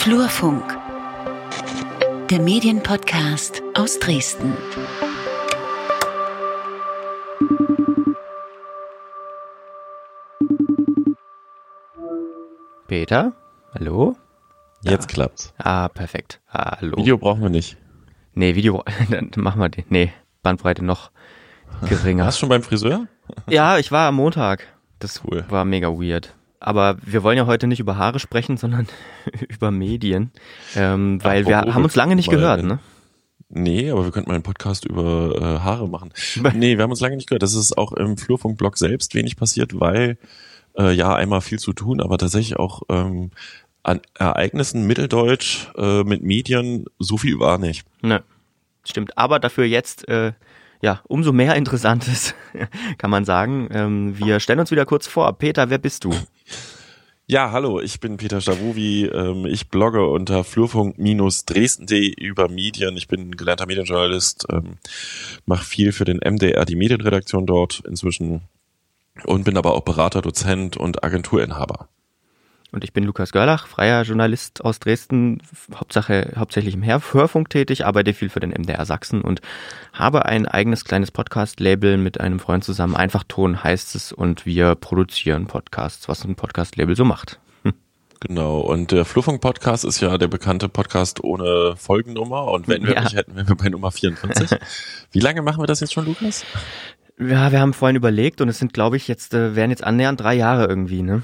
Flurfunk, der Medienpodcast aus Dresden. Peter, hallo? Jetzt klappt's. Ah, perfekt. Hallo. Video brauchen wir nicht. Nee, Video, dann machen wir den. Nee, Bandbreite noch geringer. Warst du schon beim Friseur? Ja, ich war am Montag. Das Cool. war mega weird. Aber wir wollen ja heute nicht über Haare sprechen, sondern über Medien. Ähm, weil wir Apropos, haben uns lange nicht gehört, ne? Nee, aber wir könnten mal einen Podcast über äh, Haare machen. Nee, wir haben uns lange nicht gehört. Das ist auch im Flurfunk-Blog selbst wenig passiert, weil äh, ja einmal viel zu tun, aber tatsächlich auch ähm, an Ereignissen Mitteldeutsch äh, mit Medien so viel war nicht. Ne, stimmt. Aber dafür jetzt, äh, ja, umso mehr Interessantes, kann man sagen. Ähm, wir stellen uns wieder kurz vor. Peter, wer bist du? Ja, hallo, ich bin Peter Stavovi. Ähm, ich blogge unter flurfunk-dresden.de über Medien. Ich bin gelernter Medienjournalist, ähm, mache viel für den MDR, die Medienredaktion dort inzwischen und bin aber auch Berater, Dozent und Agenturinhaber. Und ich bin Lukas Görlach, freier Journalist aus Dresden, Hauptsache, hauptsächlich im Hör- Hörfunk tätig, arbeite viel für den MDR Sachsen und habe ein eigenes kleines Podcast-Label mit einem Freund zusammen. Einfach Ton heißt es und wir produzieren Podcasts, was ein Podcast-Label so macht. Genau, und der Flurfunk-Podcast ist ja der bekannte Podcast ohne Folgennummer und wenn wir Ja. nicht hätten, wären wir bei Nummer 44. Wie lange machen wir das jetzt schon, Lukas? Ja, wir haben vorhin überlegt und es sind, glaube ich, jetzt, äh, wären jetzt annähernd drei Jahre irgendwie, ne?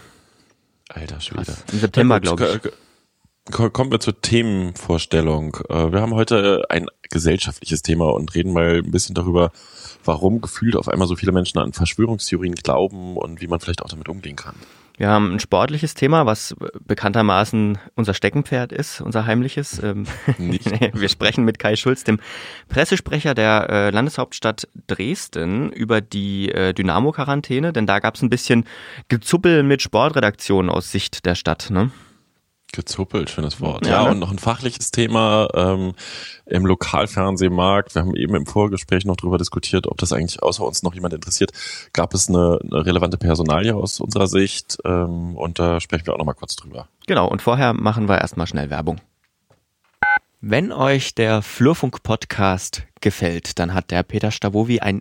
Alter Schwede. Im September, glaube ich. k- Kommen wir zur Themenvorstellung. Äh, Wir haben heute ein gesellschaftliches Thema und reden mal ein bisschen darüber, warum gefühlt auf einmal so viele Menschen an Verschwörungstheorien glauben und wie man vielleicht auch damit umgehen kann. Wir haben ein sportliches Thema, was bekanntermaßen unser Steckenpferd ist, unser heimliches. Ähm, wir sprechen mit Kai Schulz, dem Pressesprecher der äh, Landeshauptstadt Dresden, über die äh, Dynamo-Quarantäne, denn da gab es ein bisschen Gezuppel mit Sportredaktionen aus Sicht der Stadt. Ne? Gezuppelt, schönes Wort. Ja, Ja, ne? und noch ein fachliches Thema ähm, im Lokalfernsehmarkt. Wir haben eben im Vorgespräch noch darüber diskutiert, ob das eigentlich außer uns noch jemand interessiert. Gab es eine, eine relevante Personalie aus unserer Sicht? Ähm, und da sprechen wir auch noch mal kurz drüber. Genau, und vorher machen wir erstmal schnell Werbung. Wenn euch der Flurfunk-Podcast gefällt, dann hat der Peter Stavovi ein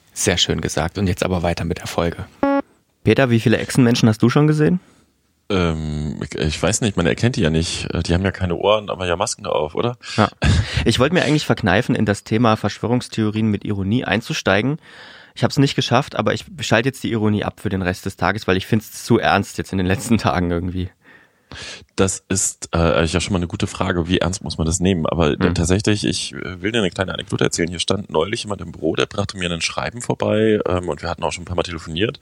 Sehr schön gesagt. Und jetzt aber weiter mit der Folge. Peter, wie viele Echsenmenschen hast du schon gesehen? Ähm, ich- weiß nicht, man erkennt die ja nicht. Äh, Die haben ja keine Ohren, aber ja Masken auf, oder? Ja. Ich wollte mir eigentlich verkneifen, in das Thema Verschwörungstheorien mit Ironie einzusteigen. Ich habe es nicht geschafft, aber ich schalte jetzt die Ironie ab für den Rest des Tages, weil ich finde es zu ernst jetzt in den letzten Tagen irgendwie. Das ist äh, ja schon mal eine gute Frage. Wie ernst muss man das nehmen? Aber äh, Hm. tatsächlich, ich äh, will dir eine kleine Anekdote erzählen. Hier stand neulich jemand im Büro, der brachte mir ein Schreiben vorbei ähm, und wir hatten auch schon ein paar Mal telefoniert.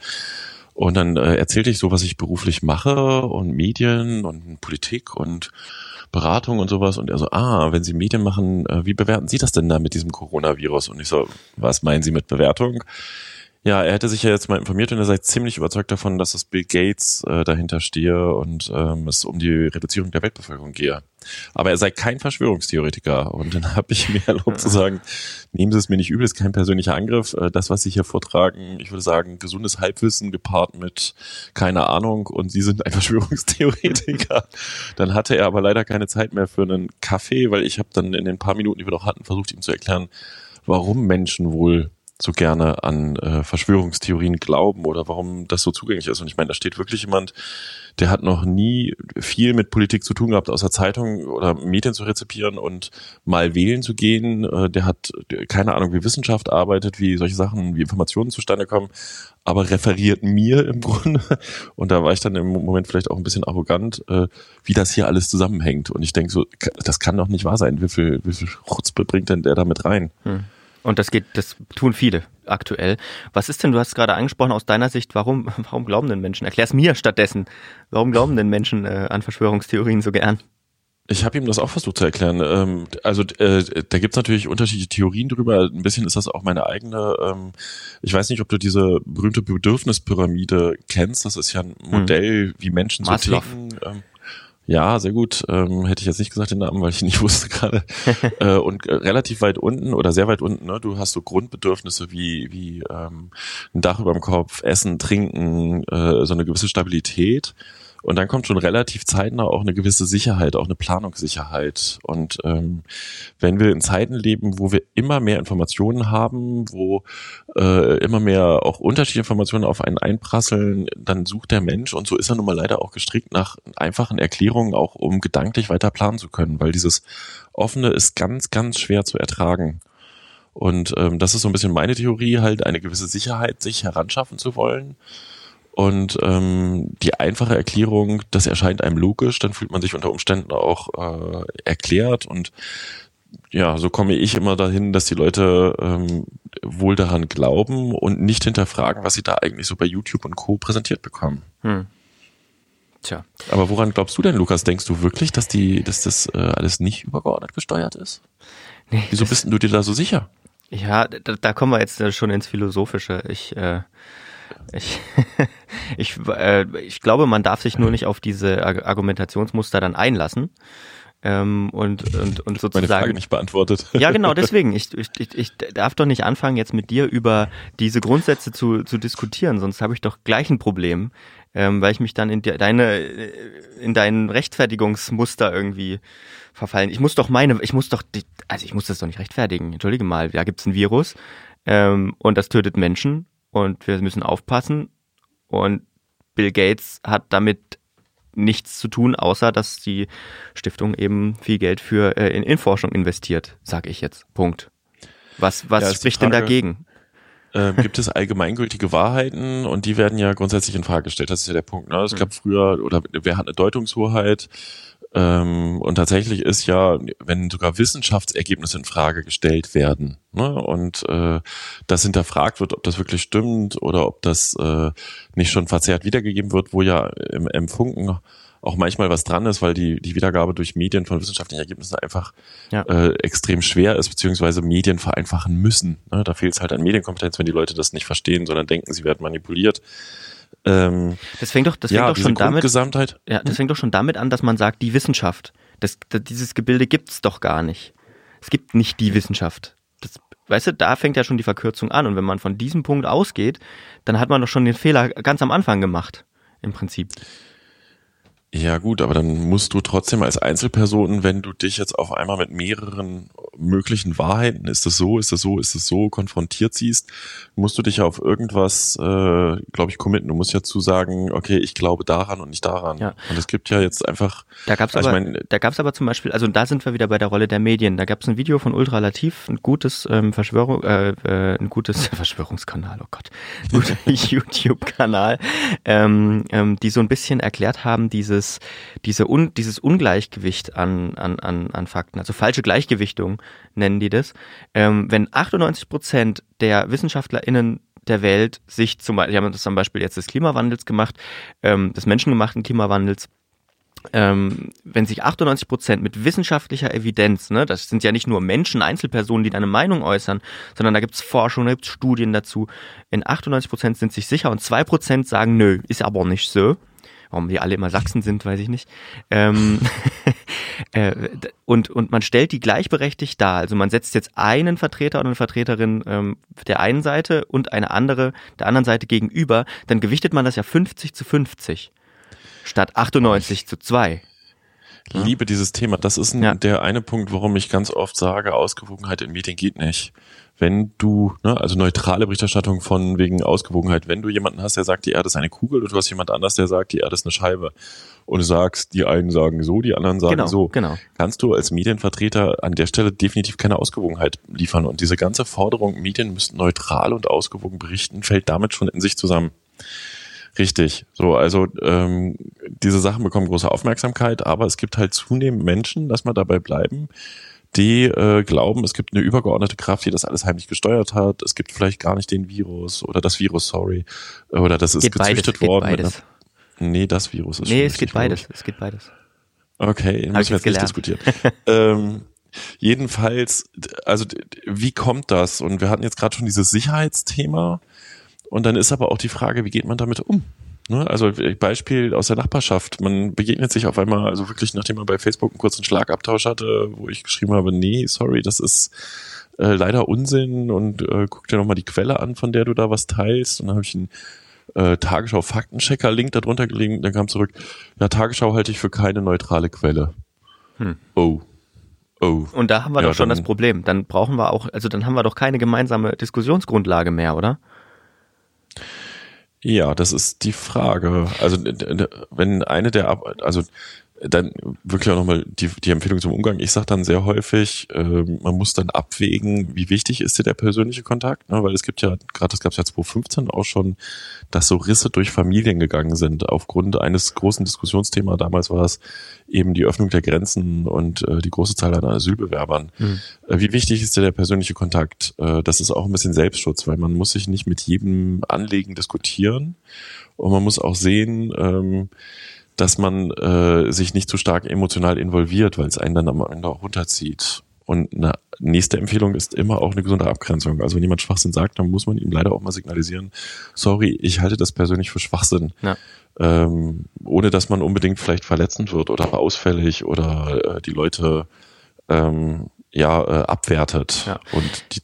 Und dann äh, erzählte ich so, was ich beruflich mache und Medien und Politik und Beratung und sowas. Und er so, ah, wenn Sie Medien machen, äh, wie bewerten Sie das denn da mit diesem Coronavirus? Und ich so, was meinen Sie mit Bewertung? Ja, er hätte sich ja jetzt mal informiert und er sei ziemlich überzeugt davon, dass das Bill Gates äh, dahinter stehe und ähm, es um die Reduzierung der Weltbevölkerung gehe. Aber er sei kein Verschwörungstheoretiker. Und dann habe ich mir erlaubt zu sagen, nehmen Sie es mir nicht übel, ist kein persönlicher Angriff. Äh, das, was Sie hier vortragen, ich würde sagen, gesundes Halbwissen gepaart mit keine Ahnung und Sie sind ein Verschwörungstheoretiker. dann hatte er aber leider keine Zeit mehr für einen Kaffee, weil ich habe dann in den paar Minuten, die wir noch hatten, versucht ihm zu erklären, warum Menschen wohl so gerne an äh, Verschwörungstheorien glauben oder warum das so zugänglich ist. Und ich meine, da steht wirklich jemand, der hat noch nie viel mit Politik zu tun gehabt, außer Zeitung oder Medien zu rezipieren und mal wählen zu gehen. Äh, der hat keine Ahnung, wie Wissenschaft arbeitet, wie solche Sachen, wie Informationen zustande kommen, aber referiert mir im Grunde. Und da war ich dann im Moment vielleicht auch ein bisschen arrogant, äh, wie das hier alles zusammenhängt. Und ich denke so, das kann doch nicht wahr sein. Wie viel, wie viel Chutzpe bringt denn der da mit rein? Und das geht, das tun viele aktuell. Was ist denn, du hast gerade angesprochen, aus deiner Sicht, warum, warum glauben denn Menschen? Erklär's mir stattdessen. Warum glauben denn Menschen äh, an Verschwörungstheorien so gern? Ich habe ihm das auch versucht zu erklären. Ähm, also äh, da gibt's natürlich unterschiedliche Theorien drüber. Ein bisschen ist das auch meine eigene. Ähm, ich weiß nicht, ob du diese berühmte Bedürfnispyramide kennst. Das ist ja ein hm. Modell, hm. wie Menschen so Maslow. ticken. Ähm, ja, sehr gut. Ähm, hätte ich jetzt nicht gesagt den Namen, weil ich ihn nicht wusste gerade. äh, und äh, relativ weit unten oder sehr weit unten, ne, du hast so Grundbedürfnisse wie, wie ähm, ein Dach über dem Kopf, Essen, Trinken, äh, so eine gewisse Stabilität. Und dann kommt schon relativ zeitnah auch eine gewisse Sicherheit, auch eine Planungssicherheit. Und ähm, wenn wir in Zeiten leben, wo wir immer mehr Informationen haben, wo äh, immer mehr auch unterschiedliche Informationen auf einen einprasseln, dann sucht der Mensch, und so ist er nun mal leider auch gestrickt, nach einfachen Erklärungen, auch um gedanklich weiter planen zu können, weil dieses Offene ist ganz, ganz schwer zu ertragen. Und ähm, das ist so ein bisschen meine Theorie, halt eine gewisse Sicherheit sich heranschaffen zu wollen und ähm, die einfache Erklärung, das erscheint einem logisch, dann fühlt man sich unter Umständen auch äh, erklärt und ja, so komme ich immer dahin, dass die Leute ähm, wohl daran glauben und nicht hinterfragen, was sie da eigentlich so bei YouTube und Co. präsentiert bekommen. Hm. Tja. Aber woran glaubst du denn, Lukas? Denkst du wirklich, dass die, dass das äh, alles nicht übergeordnet gesteuert ist? Nee, Wieso bist du dir da so sicher? Ja, da, da kommen wir jetzt schon ins Philosophische. Ich äh, ich, ich, äh, ich glaube, man darf sich nur nicht auf diese Argumentationsmuster dann einlassen. Ähm, und, und, und sozusagen. Meine Frage nicht beantwortet. Ja, genau, deswegen. Ich, ich, ich darf doch nicht anfangen, jetzt mit dir über diese Grundsätze zu, zu diskutieren, sonst habe ich doch gleich ein Problem, ähm, weil ich mich dann in deine, in dein Rechtfertigungsmuster irgendwie verfallen. Ich muss doch meine, ich muss doch, also ich muss das doch nicht rechtfertigen. Entschuldige mal, da gibt's ein Virus ähm, und das tötet Menschen und wir müssen aufpassen. Und Bill Gates hat damit nichts zu tun, außer dass die Stiftung eben viel Geld für äh, in, in Forschung investiert, sag ich jetzt. Punkt. Was, was ja, spricht denn dagegen? Äh, gibt es allgemeingültige Wahrheiten und die werden ja grundsätzlich in Frage gestellt. Das ist ja der Punkt. Ne? Es gab früher, oder wer hat eine Deutungshoheit? Ähm, und tatsächlich ist ja, wenn sogar Wissenschaftsergebnisse in Frage gestellt werden ne, und äh, das hinterfragt wird, ob das wirklich stimmt oder ob das äh, nicht schon verzerrt wiedergegeben wird, wo ja im, im Funken auch manchmal was dran ist, weil die, die Wiedergabe durch Medien von wissenschaftlichen Ergebnissen einfach ja. äh, extrem schwer ist, beziehungsweise Medien vereinfachen müssen. Ne? Da fehlt es halt an Medienkompetenz, wenn die Leute das nicht verstehen, sondern denken, sie werden manipuliert. Ähm, das fängt doch, das fängt ja, doch schon damit, ja, das fängt doch schon damit an, dass man sagt, die Wissenschaft, das, das, dieses Gebilde gibt's doch gar nicht. Es gibt nicht die Wissenschaft. Das, weißt du, da fängt ja schon die Verkürzung an. Und wenn man von diesem Punkt ausgeht, dann hat man doch schon den Fehler ganz am Anfang gemacht, im Prinzip. Ja gut, aber dann musst du trotzdem als Einzelperson, wenn du dich jetzt auf einmal mit mehreren möglichen Wahrheiten, ist das so, ist das so, ist das so, konfrontiert siehst, musst du dich ja auf irgendwas, äh, glaube ich, committen. Du musst ja zu sagen, okay, ich glaube daran und nicht daran. Ja. Und es gibt ja jetzt einfach. Da gab's also aber, ich mein, da gab's aber zum Beispiel, also da sind wir wieder bei der Rolle der Medien. Da gab's ein Video von Ultralativ, ein gutes ähm, Verschwörung, äh, äh, ein gutes Verschwörungskanal, oh Gott, YouTube-Kanal, ähm, ähm, die so ein bisschen erklärt haben, diese dieses, diese un, dieses Ungleichgewicht an, an, an, an Fakten, also falsche Gleichgewichtung nennen die das. Ähm, wenn 98 Prozent der WissenschaftlerInnen der Welt sich zum Beispiel, die haben das zum Beispiel jetzt des Klimawandels gemacht, ähm, des menschengemachten Klimawandels, ähm, wenn sich 98 Prozent mit wissenschaftlicher Evidenz, ne, das sind ja nicht nur Menschen, Einzelpersonen, die deine Meinung äußern, sondern da gibt's Forschung, da gibt's Studien dazu. In 98 Prozent sind sich sicher und zwei Prozent sagen, nö, ist aber nicht so. Warum die alle immer Sachsen sind, weiß ich nicht. Ähm, äh, und, und man stellt die gleichberechtigt dar. Also man setzt jetzt einen Vertreter oder eine Vertreterin ähm, der einen Seite und eine andere der anderen Seite gegenüber. Dann gewichtet man das ja 50 zu 50 statt 98 zu 2 liebe dieses Thema. Das ist ein, ja. der eine Punkt, warum ich ganz oft sage, Ausgewogenheit in Medien geht nicht. Wenn du, ne, also neutrale Berichterstattung von wegen Ausgewogenheit, wenn du jemanden hast, der sagt, die Erde ist eine Kugel und du hast jemand anders, der sagt, die Erde ist eine Scheibe und du sagst, die einen sagen so, die anderen sagen genau, so, genau. kannst du als Medienvertreter an der Stelle definitiv keine Ausgewogenheit liefern. Und diese ganze Forderung, Medien müssten neutral und ausgewogen berichten, fällt damit schon in sich zusammen. Richtig. So, also ähm, diese Sachen bekommen große Aufmerksamkeit, aber es gibt halt zunehmend Menschen, lass mal dabei bleiben, die äh, glauben, es gibt eine übergeordnete Kraft, die das alles heimlich gesteuert hat. Es gibt vielleicht gar nicht den Virus oder das Virus, sorry, oder das ist geht gezüchtet beides, worden. Beides. Einer, nee, das Virus ist Nee, es geht beides. Es geht beides. Okay, den müssen wir jetzt nicht diskutieren. ähm, jedenfalls, also wie kommt das? Und wir hatten jetzt gerade schon dieses Sicherheitsthema. Und dann ist aber auch die Frage, wie geht man damit um? Ne? Also Beispiel aus der Nachbarschaft. Man begegnet sich auf einmal, also wirklich, nachdem man bei Facebook einen kurzen Schlagabtausch hatte, wo ich geschrieben habe, nee, sorry, das ist äh, leider Unsinn und äh, guck dir nochmal die Quelle an, von der du da was teilst. Und dann habe ich einen äh, Tagesschau-Faktenchecker-Link darunter gelegen. Dann kam zurück, ja, Tagesschau halte ich für keine neutrale Quelle. Hm. Oh. Oh. Und da haben wir ja, doch schon das Problem. Dann brauchen wir auch, also dann haben wir doch keine gemeinsame Diskussionsgrundlage mehr, oder? Ja, das ist die Frage. Also wenn eine der, also dann wirklich auch nochmal die, die Empfehlung zum Umgang. Ich sage dann sehr häufig, äh, man muss dann abwägen, wie wichtig ist dir der persönliche Kontakt, ne? weil es gibt ja, gerade das gab es ja 2015 auch schon, dass so Risse durch Familien gegangen sind. Aufgrund eines großen Diskussionsthemas, damals war es eben die Öffnung der Grenzen und äh, die große Zahl an Asylbewerbern. Mhm. Äh, wie wichtig ist dir der persönliche Kontakt? Äh, das ist auch ein bisschen Selbstschutz, weil man muss sich nicht mit jedem Anliegen diskutieren und man muss auch sehen, ähm, dass man äh, sich nicht zu stark emotional involviert, weil es einen dann am Ende auch runterzieht. Und eine nächste Empfehlung ist immer auch eine gesunde Abgrenzung. Also wenn jemand Schwachsinn sagt, dann muss man ihm leider auch mal signalisieren, sorry, ich halte das persönlich für Schwachsinn. Ja. Ähm, ohne dass man unbedingt vielleicht verletzend wird oder ausfällig oder äh, die Leute ähm, ja äh, abwertet. Ja. Und die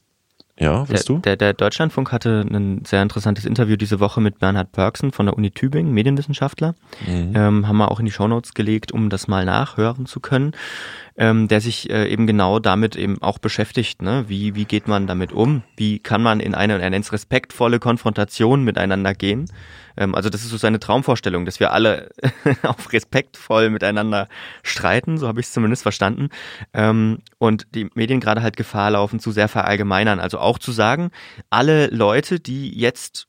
ja, willst der, du? Der, der Deutschlandfunk hatte ein sehr interessantes Interview diese Woche mit Bernhard Perksen von der Uni Tübingen, Medienwissenschaftler. Mhm. Ähm, haben wir auch in die Shownotes gelegt, um das mal nachhören zu können. Ähm, der sich äh, eben genau damit eben auch beschäftigt. Ne? Wie, wie geht man damit um? Wie kann man in eine, er nennt respektvolle Konfrontation miteinander gehen? Ähm, also das ist so seine Traumvorstellung, dass wir alle auf respektvoll miteinander streiten, so habe ich es zumindest verstanden. Ähm, und die Medien gerade halt Gefahr laufen, zu sehr verallgemeinern. Also auch zu sagen, alle Leute, die jetzt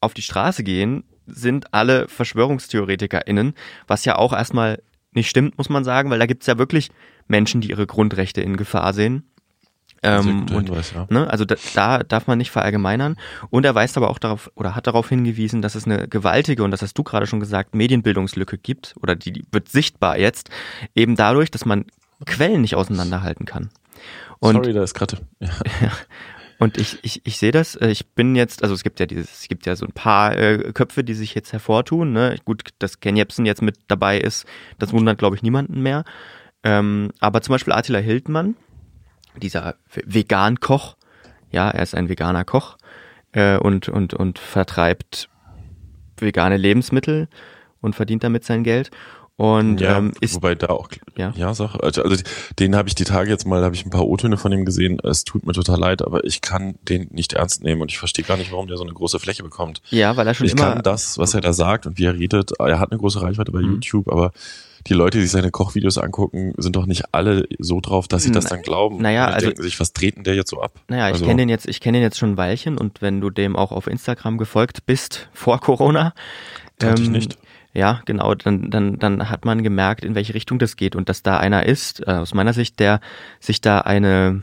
auf die Straße gehen, sind alle VerschwörungstheoretikerInnen, was ja auch erstmal nicht stimmt, muss man sagen, weil da gibt's ja wirklich Menschen, die ihre Grundrechte in Gefahr sehen. Ähm, und, Hinweis, ja. ne, also da, da darf man nicht verallgemeinern. Und er weist aber auch darauf oder hat darauf hingewiesen, dass es eine gewaltige, und das hast du gerade schon gesagt, Medienbildungslücke gibt, oder die, die wird sichtbar jetzt, eben dadurch, dass man Quellen nicht auseinanderhalten kann. Und, Sorry, da ist gerade. Ja. Und ich, ich, ich sehe das, äh, ich bin jetzt, also es gibt ja dieses, es gibt ja so ein paar äh, Köpfe, die sich jetzt hervortun. Ne? Gut, dass Ken Jebsen jetzt mit dabei ist, das wundert, glaube ich, niemanden mehr. Ähm, aber zum Beispiel Attila Hildmann, dieser Vegan-Koch, ja, er ist ein veganer Koch äh, und, und, und vertreibt vegane Lebensmittel und verdient damit sein Geld. Und ja, ähm, ist wobei da auch ja, ja Sache. Also, also den habe ich die Tage jetzt mal, habe ich ein paar O-Töne von ihm gesehen. Es tut mir total leid, aber ich kann den nicht ernst nehmen und ich verstehe gar nicht, warum der so eine große Fläche bekommt. Ja, weil er schon ich immer. Ich kann das, was er da sagt und wie er redet. Er hat eine große Reichweite bei mhm. YouTube, aber die Leute, die seine Kochvideos angucken, sind doch nicht alle so drauf, dass sie das dann glauben. Naja, also denken sich, was treten der jetzt so ab? Naja, ich also, kenne den jetzt, ich kenne den jetzt schon ein Weilchen und wenn du dem auch auf Instagram gefolgt bist vor Corona, ähm, ich nicht. Ja, genau, dann, dann, dann hat man gemerkt, in welche Richtung das geht und dass da einer ist, äh, aus meiner Sicht, der sich da eine,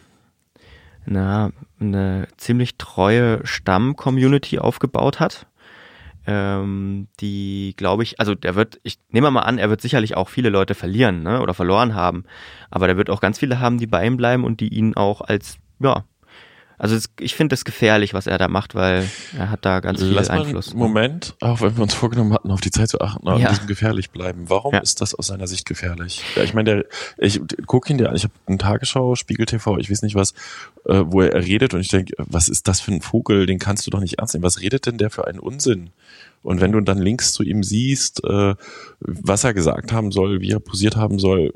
na, eine ziemlich treue Stamm-Community aufgebaut hat ähm, die, glaube ich, also der wird, ich nehme mal an, er wird sicherlich auch viele Leute verlieren ne, oder verloren haben, aber der wird auch ganz viele haben, die bei ihm bleiben und die ihn auch als, ja, also das, ich finde das gefährlich, was er da macht, weil er hat da ganz viel Lass Einfluss. Mal Moment, auch wenn wir uns vorgenommen hatten, auf die Zeit zu achten, an ja. diesem gefährlich bleiben. Warum ja. ist das aus seiner Sicht gefährlich? Ja, ich meine, ich gucke ihn dir an, ich habe einen Tagesschau, Spiegel TV, ich weiß nicht was, äh, wo er redet und ich denke, was ist das für ein Vogel, den kannst du doch nicht ernst nehmen. Was redet denn der für einen Unsinn? Und wenn du dann Links zu ihm siehst, äh, was er gesagt haben soll, wie er posiert haben soll,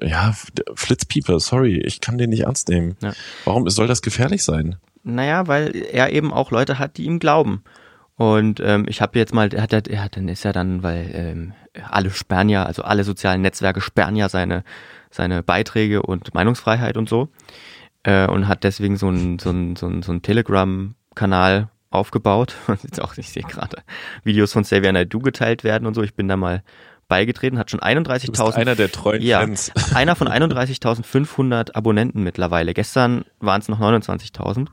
ja, Flitzpieper, sorry, ich kann den nicht ernst nehmen. Ja. Warum soll das gefährlich sein? Naja, weil er eben auch Leute hat, die ihm glauben. Und ähm, ich habe jetzt mal, er hat, er hat, dann ist ja dann, weil ähm, alle sperren ja, also alle sozialen Netzwerke sperren ja seine, seine Beiträge und Meinungsfreiheit und so. Äh, und hat deswegen so ein, so so ein, so ein Telegram-Kanal aufgebaut. Und jetzt auch, ich sehe gerade Videos von Xavier Naidoo geteilt werden und so. Ich bin da mal beigetreten, hat schon 31.000. Einer der treuen ja, Fans. Einer von 31.500 Abonnenten mittlerweile. Gestern waren es noch 29.000.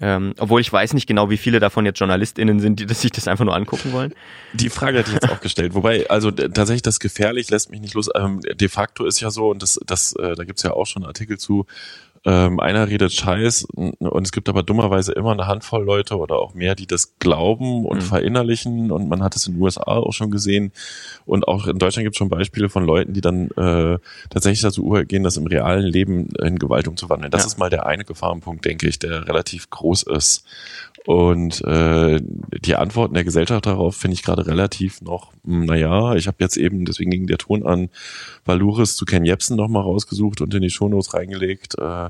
Ähm, obwohl ich weiß nicht genau, wie viele davon jetzt JournalistInnen sind, die sich das einfach nur angucken wollen. Die Frage hatte ich jetzt auch gestellt. Wobei, also tatsächlich das gefährlich lässt mich nicht los. Ähm, de facto ist ja so, und das, das, äh, da gibt's ja auch schon Artikel zu, ähm, einer redet Scheiß und es gibt aber dummerweise immer eine Handvoll Leute oder auch mehr, die das glauben und mhm. verinnerlichen und man hat es in den USA auch schon gesehen und auch in Deutschland gibt es schon Beispiele von Leuten, die dann äh, tatsächlich dazu übergehen, das im realen Leben in Gewalt umzuwandeln. Das ja. ist mal der eine Gefahrenpunkt, denke ich, der relativ groß ist. Und äh, die Antworten der Gesellschaft darauf finde ich gerade relativ noch, hm, naja, ich habe jetzt eben, deswegen ging der Ton an, Valuris zu Ken Jebsen nochmal rausgesucht und in die Shownotes reingelegt, äh,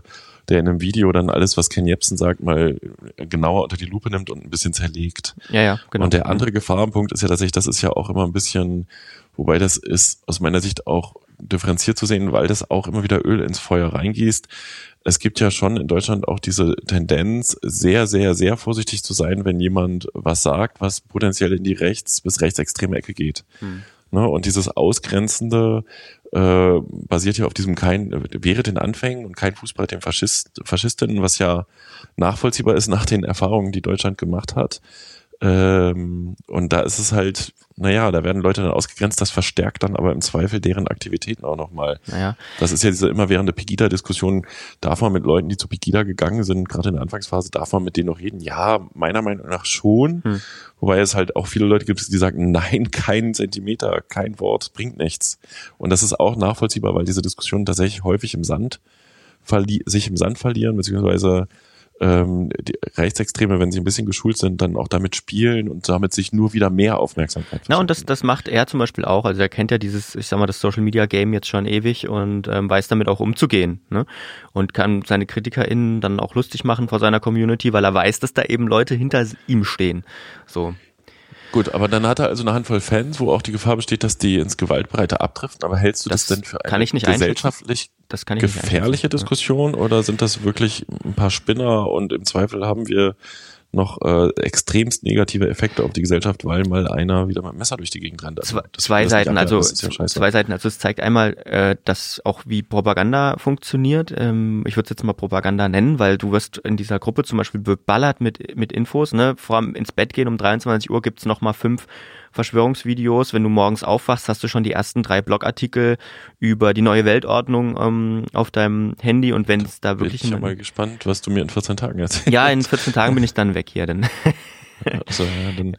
der in einem Video dann alles, was Ken Jebsen sagt, mal genauer unter die Lupe nimmt und ein bisschen zerlegt. Ja, ja, genau. Und der andere Gefahrenpunkt ist ja tatsächlich, das ist ja auch immer ein bisschen, wobei das ist aus meiner Sicht auch differenziert zu sehen, weil das auch immer wieder Öl ins Feuer reingießt es gibt ja schon in Deutschland auch diese Tendenz, sehr, sehr, sehr vorsichtig zu sein, wenn jemand was sagt, was potenziell in die rechts- bis rechtsextreme Ecke geht. Hm. Ne? Und dieses Ausgrenzende äh, basiert ja auf diesem kein, wäre den Anfängen und kein Fußball den Faschist, Faschistinnen, was ja nachvollziehbar ist nach den Erfahrungen, die Deutschland gemacht hat. Ähm, und da ist es halt, naja, da werden Leute dann ausgegrenzt, das verstärkt dann aber im Zweifel deren Aktivitäten auch nochmal. Naja. Das ist ja diese immerwährende Pegida-Diskussion, darf man mit Leuten, die zu Pegida gegangen sind, gerade in der Anfangsphase, darf man mit denen noch reden? Ja, meiner Meinung nach schon. Hm. Wobei es halt auch viele Leute gibt, die sagen, nein, kein Zentimeter, kein Wort, bringt nichts. Und das ist auch nachvollziehbar, weil diese Diskussionen tatsächlich häufig im Sand sich im Sand verlieren, beziehungsweise ähm, die Rechtsextreme, wenn sie ein bisschen geschult sind, dann auch damit spielen und damit sich nur wieder mehr Aufmerksamkeit Na und das, das macht er zum Beispiel auch. Also er kennt ja dieses, ich sag mal, das Social Media Game jetzt schon ewig und ähm, weiß damit auch umzugehen. Ne? Und kann seine KritikerInnen dann auch lustig machen vor seiner Community, weil er weiß, dass da eben Leute hinter ihm stehen. So. Gut, aber dann hat er also eine Handvoll Fans, wo auch die Gefahr besteht, dass die ins Gewaltbreite abdriften. Aber hältst du das, das denn für eine gesellschaftlich gefährliche Diskussion oder sind das wirklich ein paar Spinner und im Zweifel haben wir noch äh, extremst negative Effekte auf die Gesellschaft, weil mal einer wieder mit dem Messer durch die Gegend rennt. Also, zwei, zwei Seiten, also ja zwei Seiten. Also es zeigt einmal, äh, dass auch wie Propaganda funktioniert. Ähm, ich würde es jetzt mal Propaganda nennen, weil du wirst in dieser Gruppe zum Beispiel beballert mit mit Infos. Ne, vor allem ins Bett gehen um 23 Uhr gibt's noch mal fünf Verschwörungsvideos. Wenn du morgens aufwachst, hast du schon die ersten drei Blogartikel über die neue Weltordnung ähm, auf deinem Handy und wenn es da wirklich... Ich bin mal gespannt, was du mir in 14 Tagen erzählst. Ja, in 14 Tagen bin ich dann weg hier. Denn also, ja, dann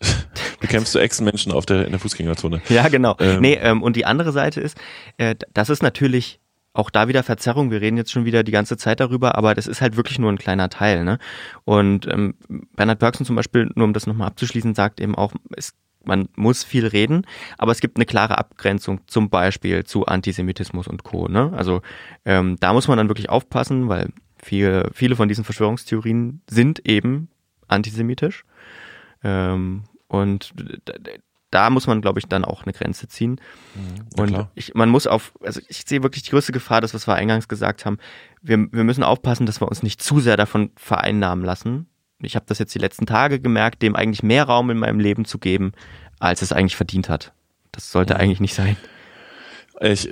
bekämpfst du Ex-Menschen auf der, in der Fußgängerzone. Ja, genau. Ähm. Nee, ähm, und die andere Seite ist, äh, das ist natürlich auch da wieder Verzerrung. Wir reden jetzt schon wieder die ganze Zeit darüber, aber das ist halt wirklich nur ein kleiner Teil. Ne? Und ähm, Bernhard Bergson zum Beispiel, nur um das nochmal abzuschließen, sagt eben auch, es, man muss viel reden, aber es gibt eine klare Abgrenzung zum Beispiel zu Antisemitismus und Co. Ne? Also ähm, da muss man dann wirklich aufpassen, weil viele, viele von diesen Verschwörungstheorien sind eben antisemitisch. Ähm, und da muss man, glaube ich, dann auch eine Grenze ziehen. Mhm, und ich, man muss auf, also ich sehe wirklich die größte Gefahr, das, was wir eingangs gesagt haben. Wir, wir müssen aufpassen, dass wir uns nicht zu sehr davon vereinnahmen lassen. Ich habe das jetzt die letzten Tage gemerkt, dem eigentlich mehr Raum in meinem Leben zu geben, als es eigentlich verdient hat. Das sollte mhm. eigentlich nicht sein. Ich,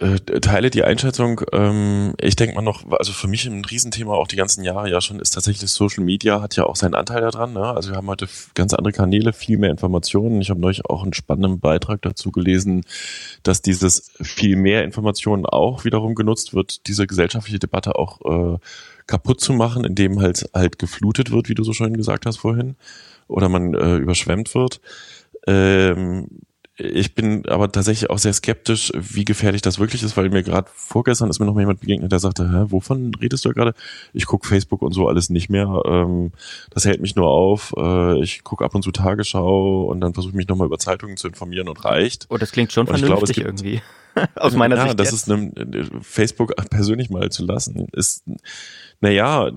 äh, teile die Einschätzung. Ähm, ich denke mal noch, also für mich ein Riesenthema auch die ganzen Jahre ja schon ist tatsächlich Social Media hat ja auch seinen Anteil daran. Ne? Also wir haben heute ganz andere Kanäle, viel mehr Informationen. Ich habe neulich auch einen spannenden Beitrag dazu gelesen, dass dieses viel mehr Informationen auch wiederum genutzt wird, diese gesellschaftliche Debatte auch äh, kaputt zu machen, indem halt halt geflutet wird, wie du so schön gesagt hast vorhin, oder man äh, überschwemmt wird. Ähm, ich bin aber tatsächlich auch sehr skeptisch, wie gefährlich das wirklich ist, weil mir gerade vorgestern ist mir noch mal jemand begegnet, der sagte, Hä, wovon redest du gerade? Ich gucke Facebook und so alles nicht mehr. Ähm, das hält mich nur auf. Äh, ich gucke ab und zu Tagesschau und dann versuche ich mich nochmal über Zeitungen zu informieren und reicht. Oh, das klingt schon und vernünftig glaube, irgendwie. Aus meiner ja, Sicht. das jetzt. ist eine, Facebook persönlich mal zu lassen, ist naja,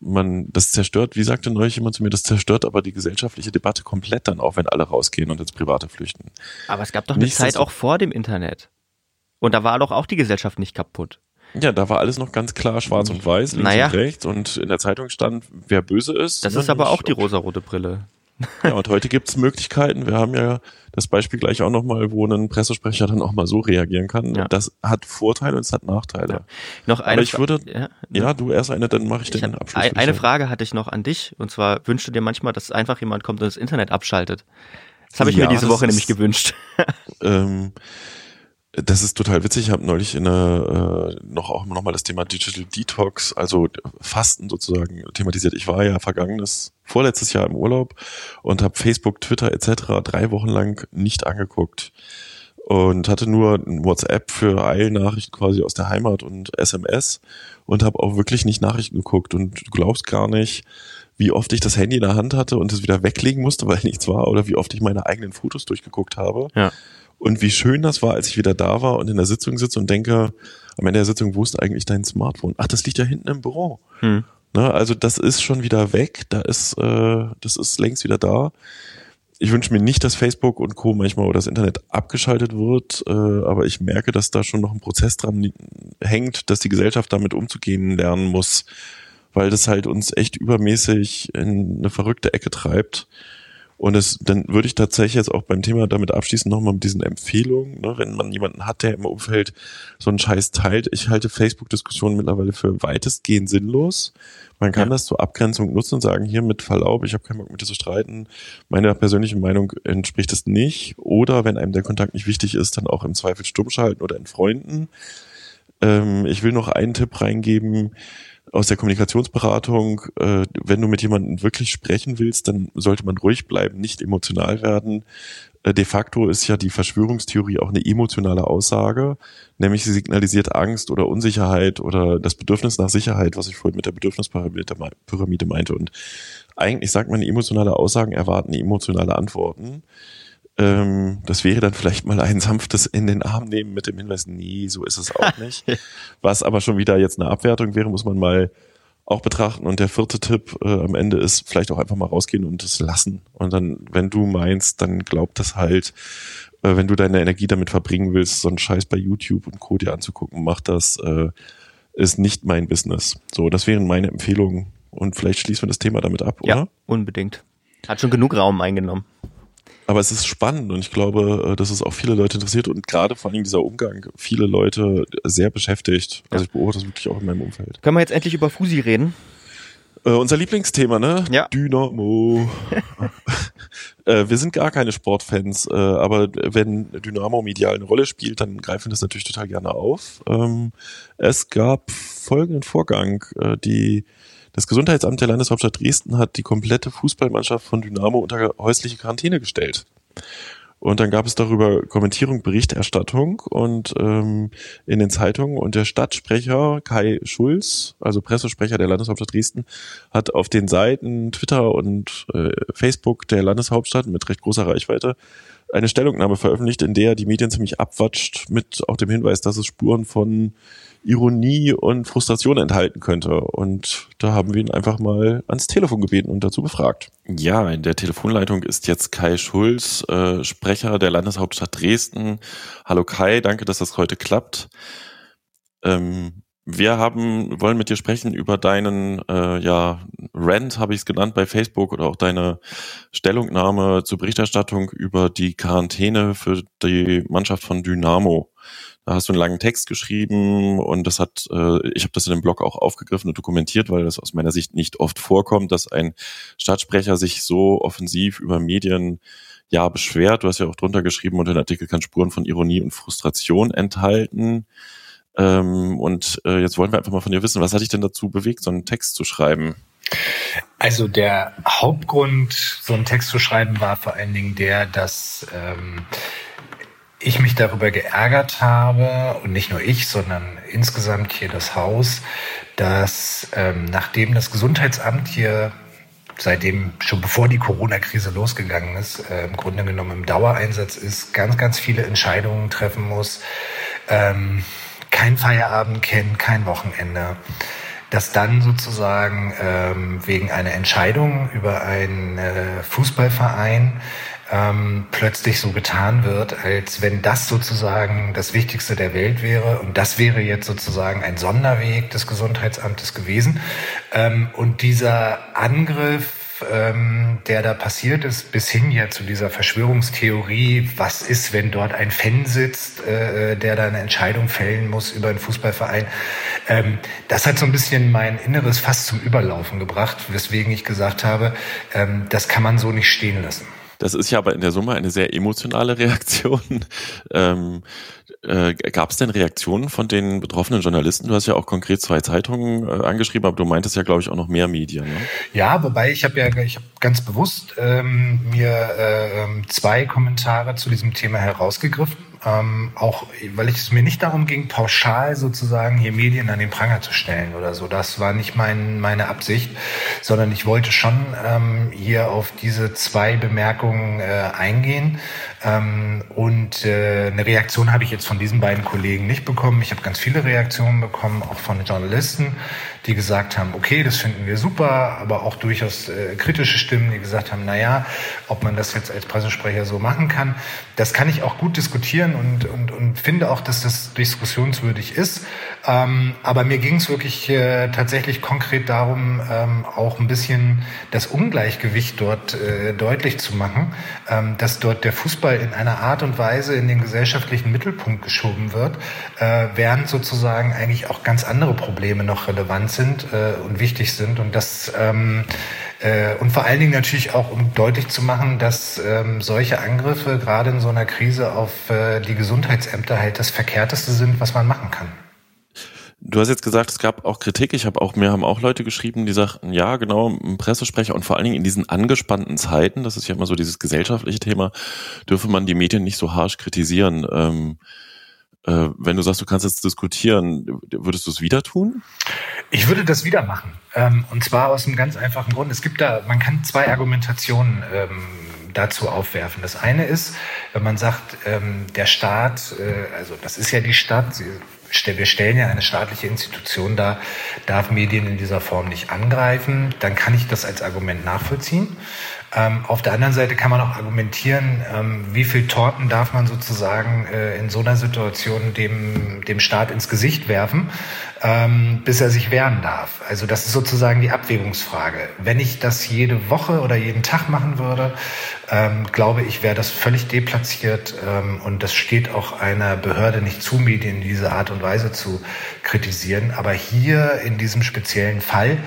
man, das zerstört, wie sagte neulich jemand zu mir, das zerstört aber die gesellschaftliche Debatte komplett dann auch, wenn alle rausgehen und ins Private flüchten. Aber es gab doch eine Zeit auch vor dem Internet. Und da war doch auch die Gesellschaft nicht kaputt. Ja, da war alles noch ganz klar schwarz und weiß, links naja. und rechts und in der Zeitung stand, wer böse ist. Das ist aber auch die rosarote Brille. Ja, und heute gibt es Möglichkeiten. Wir haben ja das Beispiel gleich auch nochmal, wo ein Pressesprecher dann auch mal so reagieren kann. Ja. Das hat Vorteile und es hat Nachteile. Ja. Noch eine Aber ich würde, ja, ja, du erst eine, dann mache ich, ich den Abschluss. Eine Frage hatte ich noch an dich und zwar wünschst du dir manchmal, dass einfach jemand kommt und das Internet abschaltet. Das habe ich mir diese Woche nämlich gewünscht. Ähm, das ist total witzig. Ich habe neulich in eine, äh, noch auch nochmal das Thema Digital Detox, also Fasten sozusagen thematisiert. Ich war ja vergangenes, vorletztes Jahr im Urlaub und habe Facebook, Twitter etc. drei Wochen lang nicht angeguckt und hatte nur WhatsApp für Eilnachrichten quasi aus der Heimat und SMS und habe auch wirklich nicht Nachrichten geguckt und du glaubst gar nicht, wie oft ich das Handy in der Hand hatte und es wieder weglegen musste, weil nichts war oder wie oft ich meine eigenen Fotos durchgeguckt habe. Ja. Und wie schön das war, als ich wieder da war und in der Sitzung sitze und denke, am Ende der Sitzung, wo ist eigentlich dein Smartphone? Ach, das liegt ja hinten im Büro. Hm. Ne, also das ist schon wieder weg, da ist, äh, das ist längst wieder da. Ich wünsche mir nicht, dass Facebook und Co. manchmal oder das Internet abgeschaltet wird, äh, aber ich merke, dass da schon noch ein Prozess dran hängt, dass die Gesellschaft damit umzugehen lernen muss, weil das halt uns echt übermäßig in eine verrückte Ecke treibt. Und es, dann würde ich tatsächlich jetzt auch beim Thema damit abschließen, nochmal mit diesen Empfehlungen, ne, wenn man jemanden hat, der im Umfeld so einen Scheiß teilt. Ich halte Facebook-Diskussionen mittlerweile für weitestgehend sinnlos. Man kann ja. das zur Abgrenzung nutzen und sagen, hier mit Verlaub, ich habe keinen Bock mit dir zu streiten. Meiner persönlichen Meinung entspricht es nicht. Oder wenn einem der Kontakt nicht wichtig ist, dann auch im Zweifel stumm schalten oder entfreunden. Ähm, ich will noch einen Tipp reingeben aus der Kommunikationsberatung, äh, wenn du mit jemandem wirklich sprechen willst, dann sollte man ruhig bleiben, nicht emotional werden. Äh, de facto ist ja die Verschwörungstheorie auch eine emotionale Aussage, nämlich sie signalisiert Angst oder Unsicherheit oder das Bedürfnis nach Sicherheit, was ich vorhin mit der Bedürfnispyramide meinte. Und eigentlich sagt man, emotionale Aussagen erwarten emotionale Antworten. Ähm, das wäre dann vielleicht mal ein sanftes in den Arm nehmen mit dem Hinweis, nee, so ist es auch nicht. Was aber schon wieder jetzt eine Abwertung wäre, muss man mal auch betrachten. Und der vierte Tipp äh, am Ende ist vielleicht auch einfach mal rausgehen und es lassen. Und dann, wenn du meinst, dann glaub das halt. Äh, wenn du deine Energie damit verbringen willst, so einen Scheiß bei YouTube und Co. dir anzugucken, mach das. Äh, ist nicht mein Business. So, das wären meine Empfehlungen. Und vielleicht schließen wir das Thema damit ab, oder? Ja, unbedingt. Hat schon genug Raum eingenommen. Aber es ist spannend und ich glaube, äh, dass es auch viele Leute interessiert und gerade vor allem dieser Umgang viele Leute sehr beschäftigt. Also ich beobachte das wirklich auch in meinem Umfeld. Können wir jetzt endlich über Fusi reden? Äh, unser Lieblingsthema, ne? Ja. Dynamo. äh, wir sind gar keine Sportfans, äh, aber wenn Dynamo medial eine Rolle spielt, dann greifen wir das natürlich total gerne auf. Ähm, es gab folgenden Vorgang. Äh, die das Gesundheitsamt der Landeshauptstadt Dresden hat die komplette Fußballmannschaft von Dynamo unter häusliche Quarantäne gestellt. Und dann gab es darüber Kommentierung, Berichterstattung und ähm, in den Zeitungen und der Stadtsprecher Kai Schulz, also Pressesprecher der Landeshauptstadt Dresden, hat auf den Seiten Twitter und äh, Facebook der Landeshauptstadt mit recht großer Reichweite eine Stellungnahme veröffentlicht, in der er die Medien ziemlich abwatscht mit auch dem Hinweis, dass es Spuren von Ironie und Frustration enthalten könnte. Und da haben wir ihn einfach mal ans Telefon gebeten und dazu befragt. Ja, in der Telefonleitung ist jetzt Kai Schulz, äh, Sprecher der Landeshauptstadt Dresden. Hallo Kai, danke, dass das heute klappt. Ähm, wir haben, wollen mit dir sprechen über deinen, äh, ja, Rant habe ich es genannt bei Facebook oder auch deine Stellungnahme zur Berichterstattung über die Quarantäne für die Mannschaft von Dynamo. Da hast du einen langen Text geschrieben und das hat, äh, ich habe das in dem Blog auch aufgegriffen und dokumentiert, weil das aus meiner Sicht nicht oft vorkommt, dass ein Staatsprecher sich so offensiv über Medien ja beschwert. Du hast ja auch drunter geschrieben, und der Artikel kann Spuren von Ironie und Frustration enthalten. Ähm, und äh, jetzt wollen wir einfach mal von dir wissen, was hat dich denn dazu bewegt, so einen Text zu schreiben? Also der Hauptgrund, so einen Text zu schreiben, war vor allen Dingen der, dass ähm, ich mich darüber geärgert habe, und nicht nur ich, sondern insgesamt hier das Haus, dass ähm, nachdem das Gesundheitsamt hier seitdem schon bevor die Corona-Krise losgegangen ist, äh, im Grunde genommen im Dauereinsatz ist, ganz, ganz viele Entscheidungen treffen muss, ähm, kein Feierabend kennt, kein Wochenende, dass dann sozusagen ähm, wegen einer Entscheidung über einen äh, Fußballverein ähm, plötzlich so getan wird, als wenn das sozusagen das Wichtigste der Welt wäre. Und das wäre jetzt sozusagen ein Sonderweg des Gesundheitsamtes gewesen. Ähm, und dieser Angriff ähm, der da passiert ist, bis hin ja zu dieser Verschwörungstheorie, was ist, wenn dort ein Fan sitzt, äh, der da eine Entscheidung fällen muss über einen Fußballverein, ähm, das hat so ein bisschen mein Inneres fast zum Überlaufen gebracht, weswegen ich gesagt habe, ähm, das kann man so nicht stehen lassen. Das ist ja aber in der Summe eine sehr emotionale Reaktion. Ähm, äh, Gab es denn Reaktionen von den betroffenen Journalisten? Du hast ja auch konkret zwei Zeitungen äh, angeschrieben, aber du meintest ja, glaube ich, auch noch mehr Medien. Ne? Ja, wobei ich habe ja ich hab ganz bewusst ähm, mir äh, ähm, zwei Kommentare zu diesem Thema herausgegriffen ähm, auch weil es mir nicht darum ging, pauschal sozusagen hier Medien an den Pranger zu stellen oder so. Das war nicht mein, meine Absicht, sondern ich wollte schon ähm, hier auf diese zwei Bemerkungen äh, eingehen. Ähm, und äh, eine Reaktion habe ich jetzt von diesen beiden Kollegen nicht bekommen. Ich habe ganz viele Reaktionen bekommen, auch von Journalisten, die gesagt haben, okay, das finden wir super, aber auch durchaus äh, kritische Stimmen, die gesagt haben, na ja, ob man das jetzt als Pressesprecher so machen kann, das kann ich auch gut diskutieren und, und, und finde auch, dass das diskussionswürdig ist. Ähm, aber mir ging es wirklich äh, tatsächlich konkret darum, ähm, auch ein bisschen das Ungleichgewicht dort deutlich zu machen, dass dort der Fußball in einer Art und Weise in den gesellschaftlichen Mittelpunkt geschoben wird, äh, während sozusagen eigentlich auch ganz andere Probleme noch relevant sind äh, und wichtig sind. Und das ähm, äh, und vor allen Dingen natürlich auch, um deutlich zu machen, dass ähm, solche Angriffe gerade in so einer Krise auf äh, die Gesundheitsämter halt das Verkehrteste sind, was man machen kann. Du hast jetzt gesagt, es gab auch Kritik. Ich habe auch, mir haben auch Leute geschrieben, die sagten, ja, genau, ein Pressesprecher und vor allen Dingen in diesen angespannten Zeiten, das ist ja immer so dieses gesellschaftliche Thema, dürfe man die Medien nicht so harsch kritisieren. Ähm, äh, wenn du sagst, du kannst jetzt diskutieren, würdest du es wieder tun? Ich würde das wieder machen. Ähm, und zwar aus einem ganz einfachen Grund. Es gibt da, man kann zwei Argumentationen ähm, dazu aufwerfen. Das eine ist, wenn man sagt, ähm, der Staat, äh, also das ist ja die Stadt, wir stellen ja eine staatliche Institution dar, darf Medien in dieser Form nicht angreifen, dann kann ich das als Argument nachvollziehen. Ähm, auf der anderen Seite kann man auch argumentieren, ähm, wie viel Torten darf man sozusagen äh, in so einer Situation dem, dem Staat ins Gesicht werfen, ähm, bis er sich wehren darf. Also das ist sozusagen die Abwägungsfrage. Wenn ich das jede Woche oder jeden Tag machen würde, ähm, glaube ich, wäre das völlig deplatziert ähm, und das steht auch einer Behörde nicht zu, Medien in dieser Art und Weise zu kritisieren. Aber hier in diesem speziellen Fall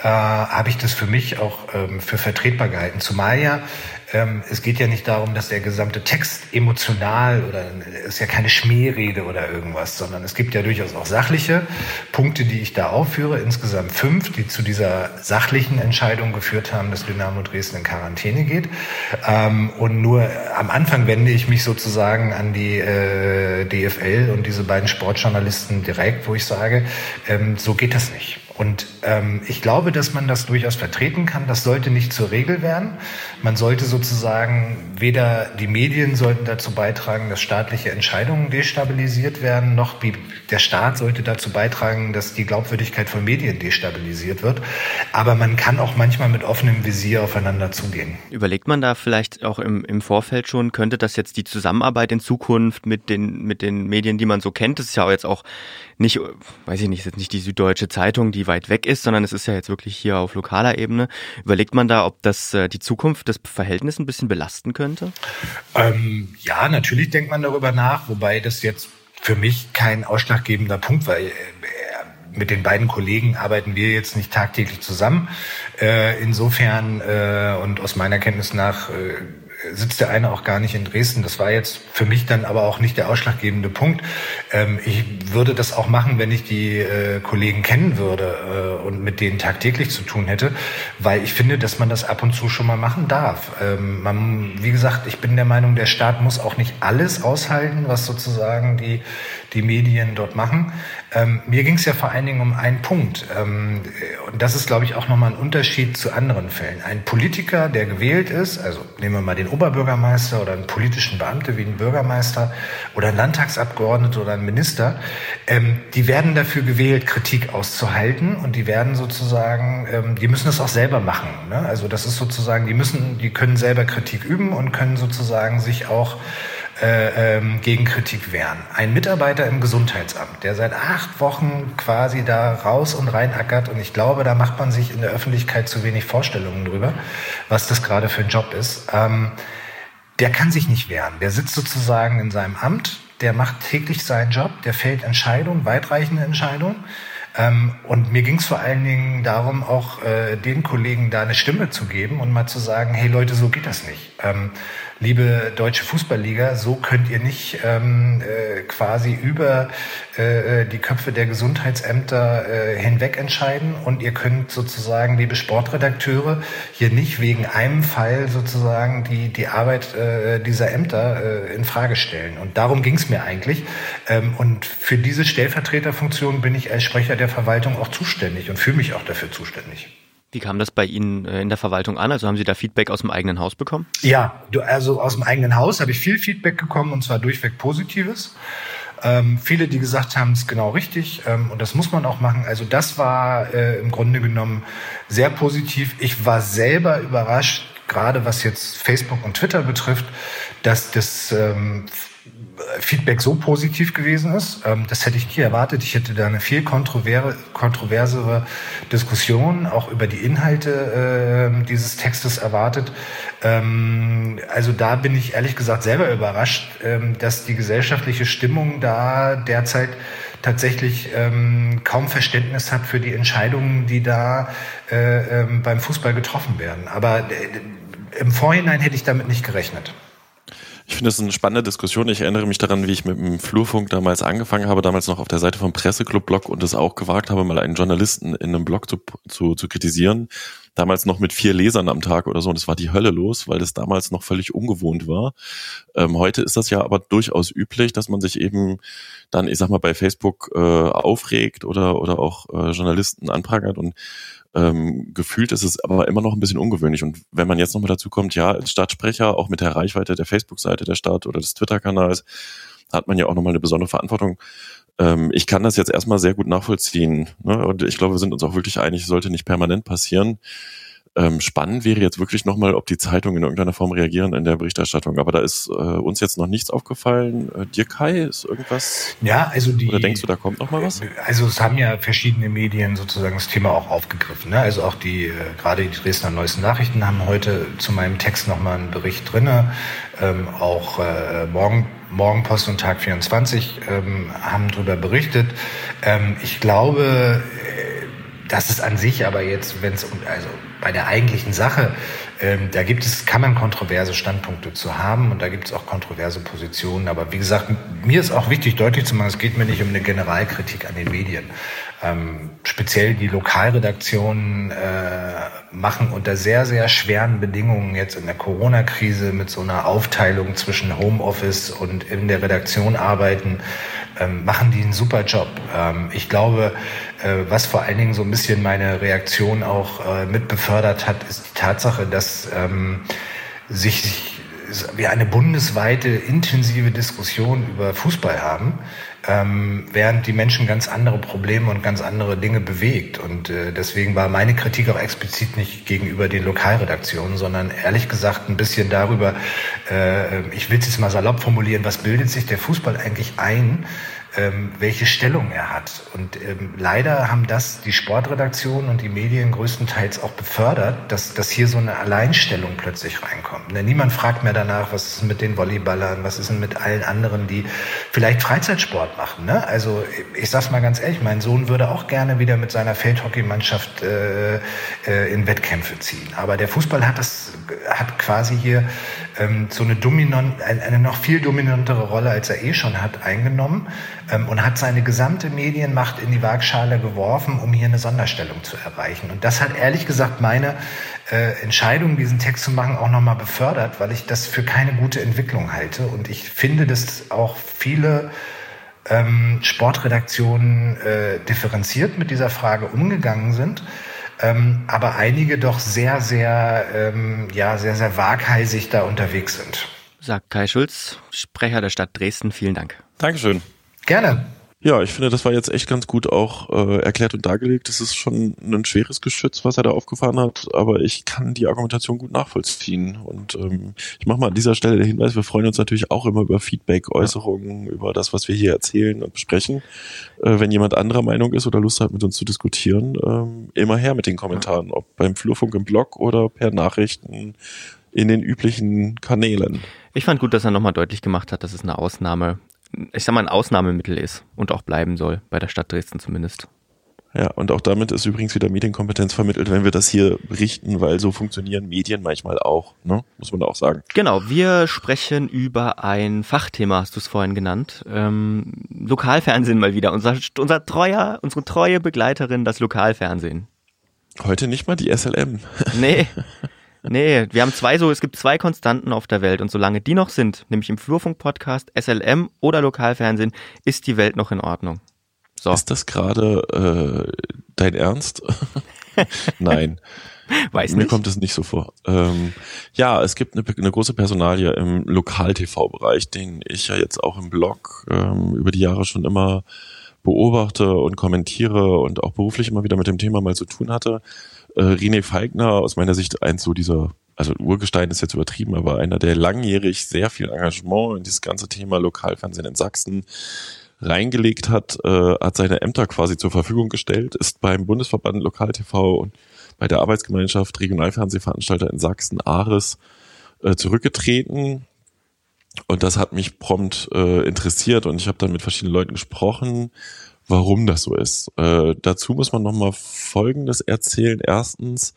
äh, habe ich das für mich auch ähm, für vertretbar gehalten. Zumal ja ähm, es geht ja nicht darum, dass der gesamte Text emotional oder ist ja keine Schmährede oder irgendwas, sondern es gibt ja durchaus auch sachliche Punkte, die ich da aufführe, insgesamt fünf, die zu dieser sachlichen Entscheidung geführt haben, dass Dynamo Dresden in Quarantäne geht. Ähm, und nur am Anfang wende ich mich sozusagen an die äh, DFL und diese beiden Sportjournalisten direkt, wo ich sage, ähm, so geht das nicht. Und ähm, ich glaube, dass man das durchaus vertreten kann. Das sollte nicht zur Regel werden. Man sollte sozusagen, weder die Medien sollten dazu beitragen, dass staatliche Entscheidungen destabilisiert werden, noch der Staat sollte dazu beitragen, dass die Glaubwürdigkeit von Medien destabilisiert wird. Aber man kann auch manchmal mit offenem Visier aufeinander zugehen. Überlegt man da vielleicht auch im, im Vorfeld schon, könnte das jetzt die Zusammenarbeit in Zukunft mit den, mit den Medien, die man so kennt, das ist ja auch jetzt auch nicht, weiß ich nicht, ist jetzt nicht die Süddeutsche Zeitung, die weit weg ist, sondern es ist ja jetzt wirklich hier auf lokaler Ebene. Überlegt man da, ob das äh, die Zukunft des Verhältnisses ein bisschen belasten könnte? Ähm, ja, natürlich denkt man darüber nach, wobei das jetzt für mich kein ausschlaggebender Punkt war. Äh, mit den beiden Kollegen arbeiten wir jetzt nicht tagtäglich zusammen. Äh, insofern äh, und aus meiner Kenntnis nach sitzt der eine auch gar nicht in Dresden. Das war jetzt für mich dann aber auch nicht der ausschlaggebende Punkt. Ähm, ich würde das auch machen, wenn ich die äh, Kollegen kennen würde äh, und mit denen tagtäglich zu tun hätte, weil ich finde, dass man das ab und zu schon mal machen darf. Ähm, man, wie gesagt, ich bin der Meinung, der Staat muss auch nicht alles aushalten, was sozusagen die, die Medien dort machen. Ähm, mir ging es ja vor allen Dingen um einen Punkt. Ähm, und das ist, glaube ich, auch nochmal ein Unterschied zu anderen Fällen. Ein Politiker, der gewählt ist, also nehmen wir mal den Oberbürgermeister oder einen politischen Beamte wie einen Bürgermeister oder einen Landtagsabgeordneter oder einen Minister, ähm, die werden dafür gewählt, Kritik auszuhalten und die werden sozusagen, ähm, die müssen es auch selber machen. Ne? Also das ist sozusagen, die müssen, die können selber Kritik üben und können sozusagen sich auch äh, ähm, gegen Kritik wehren. Ein Mitarbeiter im Gesundheitsamt, der seit acht Wochen quasi da raus und rein ackert und ich glaube, da macht man sich in der Öffentlichkeit zu wenig Vorstellungen drüber, was das gerade für ein Job ist. Ähm, der kann sich nicht wehren. Der sitzt sozusagen in seinem Amt, der macht täglich seinen Job, der fällt Entscheidungen, weitreichende Entscheidungen. Ähm, und mir ging es vor allen Dingen darum, auch äh, den Kollegen da eine Stimme zu geben und mal zu sagen, hey Leute, so geht das nicht. Ähm, liebe deutsche Fußballliga, so könnt ihr nicht ähm, äh, quasi über äh, die Köpfe der Gesundheitsämter äh, hinweg entscheiden und ihr könnt sozusagen, liebe Sportredakteure, hier nicht wegen einem Fall sozusagen die, die Arbeit äh, dieser Ämter äh, in Frage stellen. Und darum ging es mir eigentlich. Ähm, und für diese Stellvertreterfunktion bin ich als Sprecher der Verwaltung auch zuständig und fühle mich auch dafür zuständig. Wie kam das bei Ihnen äh, in der Verwaltung an? Also haben Sie da Feedback aus dem eigenen Haus bekommen? Ja, also aus dem eigenen Haus habe ich viel Feedback bekommen und zwar durchweg Positives. Ähm, viele, die gesagt haben, es ist genau richtig ähm, und das muss man auch machen. Also das war äh, im Grunde genommen sehr positiv. Ich war selber überrascht, gerade was jetzt Facebook und Twitter betrifft, dass das ähm, Feedback so positiv gewesen ist. Ähm, das hätte ich nie erwartet. Ich hätte da eine viel kontroversere Diskussion auch über die Inhalte äh, dieses Textes erwartet. Ähm, also da bin ich ehrlich gesagt selber überrascht, ähm, dass die gesellschaftliche Stimmung da derzeit tatsächlich ähm, kaum Verständnis hat für die Entscheidungen, die da äh, ähm, beim Fußball getroffen werden. Aber äh, im Vorhinein hätte ich damit nicht gerechnet. Ich finde das eine spannende Diskussion. Ich erinnere mich daran, wie ich mit dem Flurfunk damals angefangen habe, damals noch auf der Seite vom Presseclub-Blog und es auch gewagt habe, mal einen Journalisten in einem Blog zu, zu, zu kritisieren. Damals noch mit vier Lesern am Tag oder so und es war die Hölle los, weil das damals noch völlig ungewohnt war. Ähm, heute ist das ja aber durchaus üblich, dass man sich eben dann, ich sag mal, bei Facebook äh, aufregt oder, oder auch äh, Journalisten anprangert und ähm, gefühlt ist es aber immer noch ein bisschen ungewöhnlich. Und wenn man jetzt nochmal dazu kommt, ja, als Stadtsprecher, auch mit der Reichweite der Facebook-Seite der Stadt oder des Twitter-Kanals, hat man ja auch nochmal eine besondere Verantwortung. Ähm, ich kann das jetzt erstmal sehr gut nachvollziehen. Ne? Und ich glaube, wir sind uns auch wirklich einig, sollte nicht permanent passieren. Ähm, spannend wäre jetzt wirklich nochmal, ob die Zeitungen in irgendeiner Form reagieren in der Berichterstattung. Aber da ist äh, uns jetzt noch nichts aufgefallen. Äh, dir, Kai, ist irgendwas? Ja, also die. Oder denkst du, da kommt noch mal was? Also es haben ja verschiedene Medien sozusagen das Thema auch aufgegriffen. Ne? Also auch die, äh, gerade die Dresdner Neuesten Nachrichten haben heute zu meinem Text nochmal einen Bericht drinne. Ähm, auch äh, morgen Morgenpost und Tag 24 ähm, haben darüber berichtet. Ähm, ich glaube, dass es an sich aber jetzt, wenn es um, also bei der eigentlichen Sache, ähm, da gibt es, kann man kontroverse Standpunkte zu haben und da gibt es auch kontroverse Positionen. Aber wie gesagt, mir ist auch wichtig, deutlich zu machen, es geht mir nicht um eine Generalkritik an den Medien. Ähm, speziell die Lokalredaktionen äh, machen unter sehr, sehr schweren Bedingungen jetzt in der Corona-Krise mit so einer Aufteilung zwischen Homeoffice und in der Redaktion arbeiten, ähm, machen die einen super Job. Ähm, ich glaube, äh, was vor allen Dingen so ein bisschen meine Reaktion auch äh, mit befördert hat, ist die Tatsache, dass ähm, sich wir eine bundesweite intensive Diskussion über Fußball haben, ähm, während die Menschen ganz andere Probleme und ganz andere Dinge bewegt. Und äh, deswegen war meine Kritik auch explizit nicht gegenüber den Lokalredaktionen, sondern ehrlich gesagt ein bisschen darüber, äh, ich will es jetzt mal salopp formulieren, was bildet sich der Fußball eigentlich ein? Ähm, welche Stellung er hat. Und ähm, leider haben das die Sportredaktion und die Medien größtenteils auch befördert, dass, dass hier so eine Alleinstellung plötzlich reinkommt. Denn niemand fragt mehr danach, was ist mit den Volleyballern, was ist denn mit allen anderen, die vielleicht Freizeitsport machen. Ne? Also ich sag's mal ganz ehrlich, mein Sohn würde auch gerne wieder mit seiner Feldhockeymannschaft äh, äh, in Wettkämpfe ziehen. Aber der Fußball hat das hat quasi hier ähm, so eine dominant, eine noch viel dominantere Rolle, als er eh schon hat, eingenommen ähm, und hat seine gesamte Medienmacht in die Waagschale geworfen, um hier eine Sonderstellung zu erreichen. Und das hat ehrlich gesagt meine äh, Entscheidung, diesen Text zu machen, auch nochmal befördert, weil ich das für keine gute Entwicklung halte. Und ich finde, dass auch viele ähm, Sportredaktionen äh, differenziert mit dieser Frage umgegangen sind. Ähm, aber einige doch sehr, sehr, ähm, ja, sehr, sehr waghalsig da unterwegs sind. Sagt Kai Schulz, Sprecher der Stadt Dresden. Vielen Dank. Dankeschön. Gerne. Ja, ich finde, das war jetzt echt ganz gut auch äh, erklärt und dargelegt. Es ist schon ein schweres Geschütz, was er da aufgefahren hat, aber ich kann die Argumentation gut nachvollziehen. Und ähm, ich mache mal an dieser Stelle den Hinweis, wir freuen uns natürlich auch immer über Feedback, Äußerungen, über das, was wir hier erzählen und besprechen. Äh, wenn jemand anderer Meinung ist oder Lust hat, mit uns zu diskutieren, ähm, immer her mit den Kommentaren, ob beim Flurfunk im Blog oder per Nachrichten in den üblichen Kanälen. Ich fand gut, dass er nochmal deutlich gemacht hat, dass es eine Ausnahme ich sag mal, ein Ausnahmemittel ist und auch bleiben soll, bei der Stadt Dresden zumindest. Ja, und auch damit ist übrigens wieder Medienkompetenz vermittelt, wenn wir das hier berichten, weil so funktionieren Medien manchmal auch, ne? muss man auch sagen. Genau, wir sprechen über ein Fachthema, hast du es vorhin genannt. Ähm, Lokalfernsehen mal wieder. Unser, unser treuer, unsere treue Begleiterin, das Lokalfernsehen. Heute nicht mal die SLM. Nee. Nee, wir haben zwei so, es gibt zwei Konstanten auf der Welt und solange die noch sind, nämlich im Flurfunk-Podcast, SLM oder Lokalfernsehen, ist die Welt noch in Ordnung. So. Ist das gerade äh, dein Ernst? Nein. Weiß Mir nicht. kommt es nicht so vor. Ähm, ja, es gibt eine, eine große Personalie im Lokal-TV-Bereich, den ich ja jetzt auch im Blog ähm, über die Jahre schon immer beobachte und kommentiere und auch beruflich immer wieder mit dem Thema mal zu tun hatte äh, René Feigner aus meiner Sicht eins so dieser, also Urgestein ist jetzt übertrieben, aber einer, der langjährig sehr viel Engagement in dieses ganze Thema Lokalfernsehen in Sachsen reingelegt hat, äh, hat seine Ämter quasi zur Verfügung gestellt, ist beim Bundesverband Lokal TV und bei der Arbeitsgemeinschaft Regionalfernsehveranstalter in Sachsen, ARES, äh, zurückgetreten. Und das hat mich prompt äh, interessiert und ich habe dann mit verschiedenen Leuten gesprochen, warum das so ist. Äh, dazu muss man nochmal Folgendes erzählen. Erstens,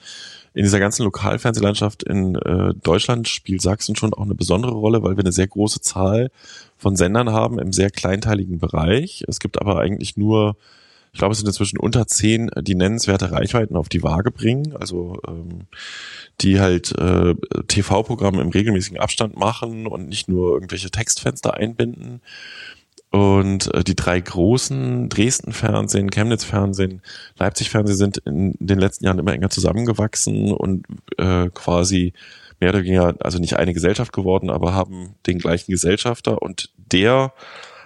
in dieser ganzen Lokalfernsehlandschaft in äh, Deutschland spielt Sachsen schon auch eine besondere Rolle, weil wir eine sehr große Zahl von Sendern haben im sehr kleinteiligen Bereich. Es gibt aber eigentlich nur, ich glaube, es sind inzwischen unter zehn, die nennenswerte Reichweiten auf die Waage bringen. Also ähm, die halt äh, TV-Programme im regelmäßigen Abstand machen und nicht nur irgendwelche Textfenster einbinden. Und äh, die drei großen, Dresden Fernsehen, Chemnitz Fernsehen, Leipzig Fernsehen sind in den letzten Jahren immer enger zusammengewachsen und äh, quasi mehr oder weniger, also nicht eine Gesellschaft geworden, aber haben den gleichen Gesellschafter und der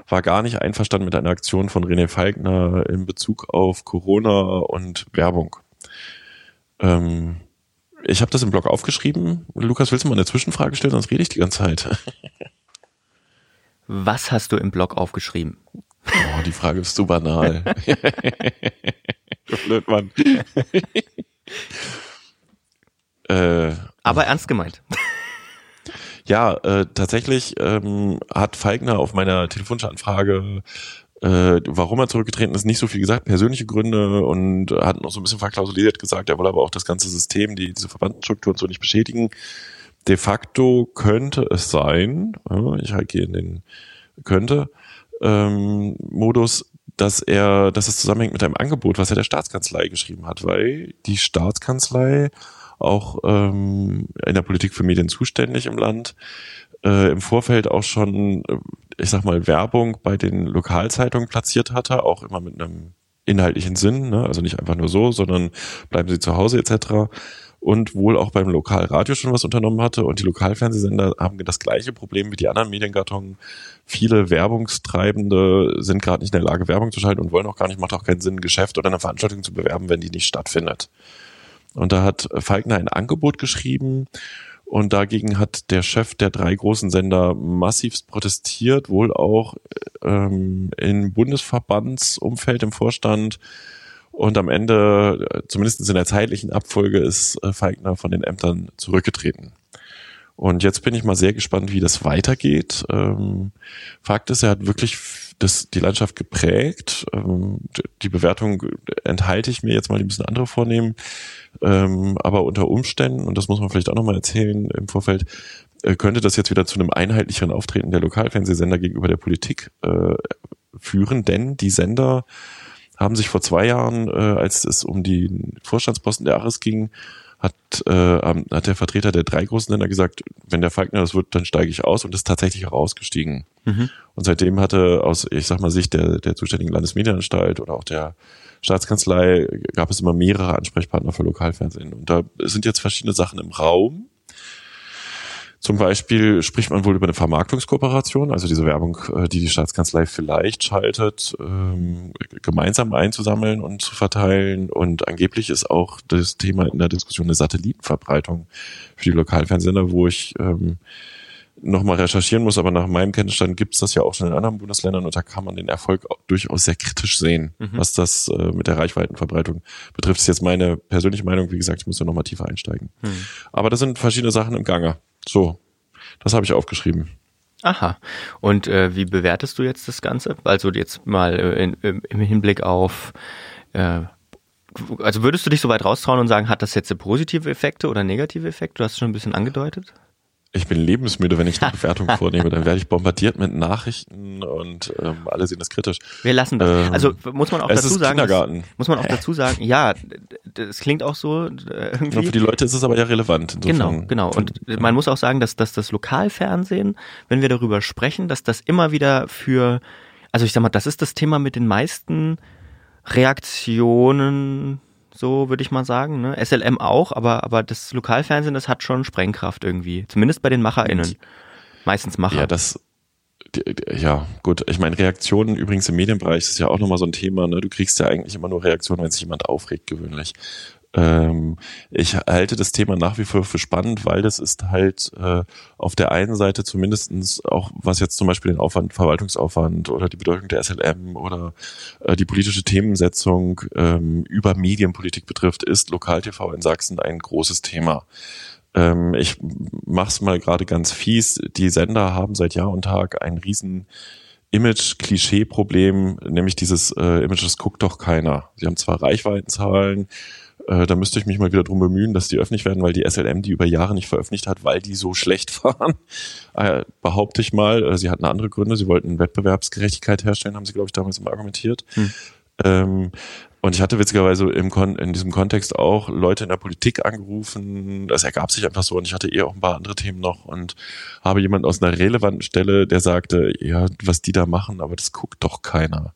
war gar nicht einverstanden mit einer Aktion von René Falkner in Bezug auf Corona und Werbung. Ähm, ich habe das im Blog aufgeschrieben. Lukas, willst du mal eine Zwischenfrage stellen, sonst rede ich die ganze Zeit. Was hast du im Blog aufgeschrieben? Oh, die Frage ist zu banal. Blöd, Mann. äh, Aber ernst gemeint. Ja, äh, tatsächlich ähm, hat Falkner auf meiner telefonischen Anfrage, äh, warum er zurückgetreten ist, nicht so viel gesagt, persönliche Gründe und hat noch so ein bisschen verklausuliert gesagt, er wolle aber auch das ganze System, die, diese Verbandsstruktur und so nicht beschädigen de facto könnte es sein, ich gehe in den könnte ähm, Modus, dass er, dass es zusammenhängt mit einem Angebot, was er der Staatskanzlei geschrieben hat, weil die Staatskanzlei auch ähm, in der Politik für Medien zuständig im Land äh, im Vorfeld auch schon, ich sag mal, Werbung bei den Lokalzeitungen platziert hatte, auch immer mit einem inhaltlichen Sinn, ne? also nicht einfach nur so, sondern bleiben Sie zu Hause etc und wohl auch beim Lokalradio schon was unternommen hatte. Und die Lokalfernsehsender haben das gleiche Problem wie die anderen Mediengattungen. Viele Werbungstreibende sind gerade nicht in der Lage, Werbung zu schalten und wollen auch gar nicht, macht auch keinen Sinn, ein Geschäft oder eine Veranstaltung zu bewerben, wenn die nicht stattfindet. Und da hat Falkner ein Angebot geschrieben und dagegen hat der Chef der drei großen Sender massivst protestiert, wohl auch ähm, im Bundesverbandsumfeld im Vorstand und am Ende, äh, zumindest in der zeitlichen Abfolge, ist äh, Feigner von den Ämtern zurückgetreten. Und jetzt bin ich mal sehr gespannt, wie das weitergeht. Ähm, Fakt ist, er hat wirklich das, die Landschaft geprägt. Ähm, die Bewertung enthalte ich mir jetzt mal, die müssen andere vornehmen. Ähm, aber unter Umständen, und das muss man vielleicht auch nochmal erzählen im Vorfeld, äh, könnte das jetzt wieder zu einem einheitlicheren Auftreten der Lokalfernsehsender gegenüber der Politik führen, denn die Sender haben sich vor zwei Jahren, äh, als es um die Vorstandsposten der ARIS ging, hat, äh, hat der Vertreter der drei großen Länder gesagt, wenn der Falkner das wird, dann steige ich aus und ist tatsächlich auch ausgestiegen. Mhm. Und seitdem hatte aus, ich sag mal, Sicht der, der zuständigen Landesmedienanstalt oder auch der Staatskanzlei gab es immer mehrere Ansprechpartner für Lokalfernsehen. Und da sind jetzt verschiedene Sachen im Raum. Zum Beispiel spricht man wohl über eine Vermarktungskooperation, also diese Werbung, äh, die die Staatskanzlei vielleicht schaltet, ähm, gemeinsam einzusammeln und zu verteilen. Und angeblich ist auch das Thema in der Diskussion eine Satellitenverbreitung für die Lokalfernsehsender, wo ich ähm, nochmal recherchieren muss, aber nach meinem Kenntnisstand gibt es das ja auch schon in anderen Bundesländern und da kann man den Erfolg durchaus sehr kritisch sehen, mhm. was das äh, mit der Reichweitenverbreitung betrifft. Das ist jetzt meine persönliche Meinung. Wie gesagt, ich muss da nochmal tiefer einsteigen. Mhm. Aber das sind verschiedene Sachen im Gange. So, das habe ich aufgeschrieben. Aha. Und äh, wie bewertest du jetzt das Ganze? Also jetzt mal äh, in, im Hinblick auf äh, also würdest du dich so weit raustrauen und sagen, hat das jetzt positive Effekte oder negative Effekte? Du hast es schon ein bisschen angedeutet ich bin lebensmüde, wenn ich eine Bewertung vornehme. Dann werde ich bombardiert mit Nachrichten und ähm, alle sehen das kritisch. Wir lassen das. Ähm, also muss man auch dazu sagen. Kindergarten. muss man auch dazu sagen, ja, das klingt auch so äh, irgendwie. Ja, für die Leute ist es aber ja relevant. Insofern. Genau, genau. Und man muss auch sagen, dass, dass das Lokalfernsehen, wenn wir darüber sprechen, dass das immer wieder für, also ich sag mal, das ist das Thema mit den meisten Reaktionen so würde ich mal sagen. Ne? SLM auch, aber, aber das Lokalfernsehen, das hat schon Sprengkraft irgendwie. Zumindest bei den MacherInnen. Meistens Macher. Ja, das, ja, gut. Ich meine, Reaktionen übrigens im Medienbereich ist ja auch nochmal so ein Thema. Ne? Du kriegst ja eigentlich immer nur Reaktionen, wenn sich jemand aufregt, gewöhnlich. Ähm, ich halte das Thema nach wie vor für spannend, weil das ist halt äh, auf der einen Seite zumindestens auch, was jetzt zum Beispiel den Aufwand, Verwaltungsaufwand oder die Bedeutung der SLM oder äh, die politische Themensetzung ähm, über Medienpolitik betrifft, ist Lokal-TV in Sachsen ein großes Thema. Ähm, ich mach's mal gerade ganz fies. Die Sender haben seit Jahr und Tag ein riesen Image-Klischee-Problem, nämlich dieses äh, Image, das guckt doch keiner. Sie haben zwar Reichweitenzahlen, äh, da müsste ich mich mal wieder drum bemühen, dass die öffentlich werden, weil die SLM die über Jahre nicht veröffentlicht hat, weil die so schlecht waren. Äh, behaupte ich mal, äh, sie hatten andere Gründe, sie wollten Wettbewerbsgerechtigkeit herstellen, haben sie, glaube ich, damals immer argumentiert. Hm. Ähm, und ich hatte witzigerweise im Kon in diesem Kontext auch Leute in der Politik angerufen. Das ergab sich einfach so und ich hatte eher auch ein paar andere Themen noch und habe jemand aus einer relevanten Stelle, der sagte, ja, was die da machen, aber das guckt doch keiner.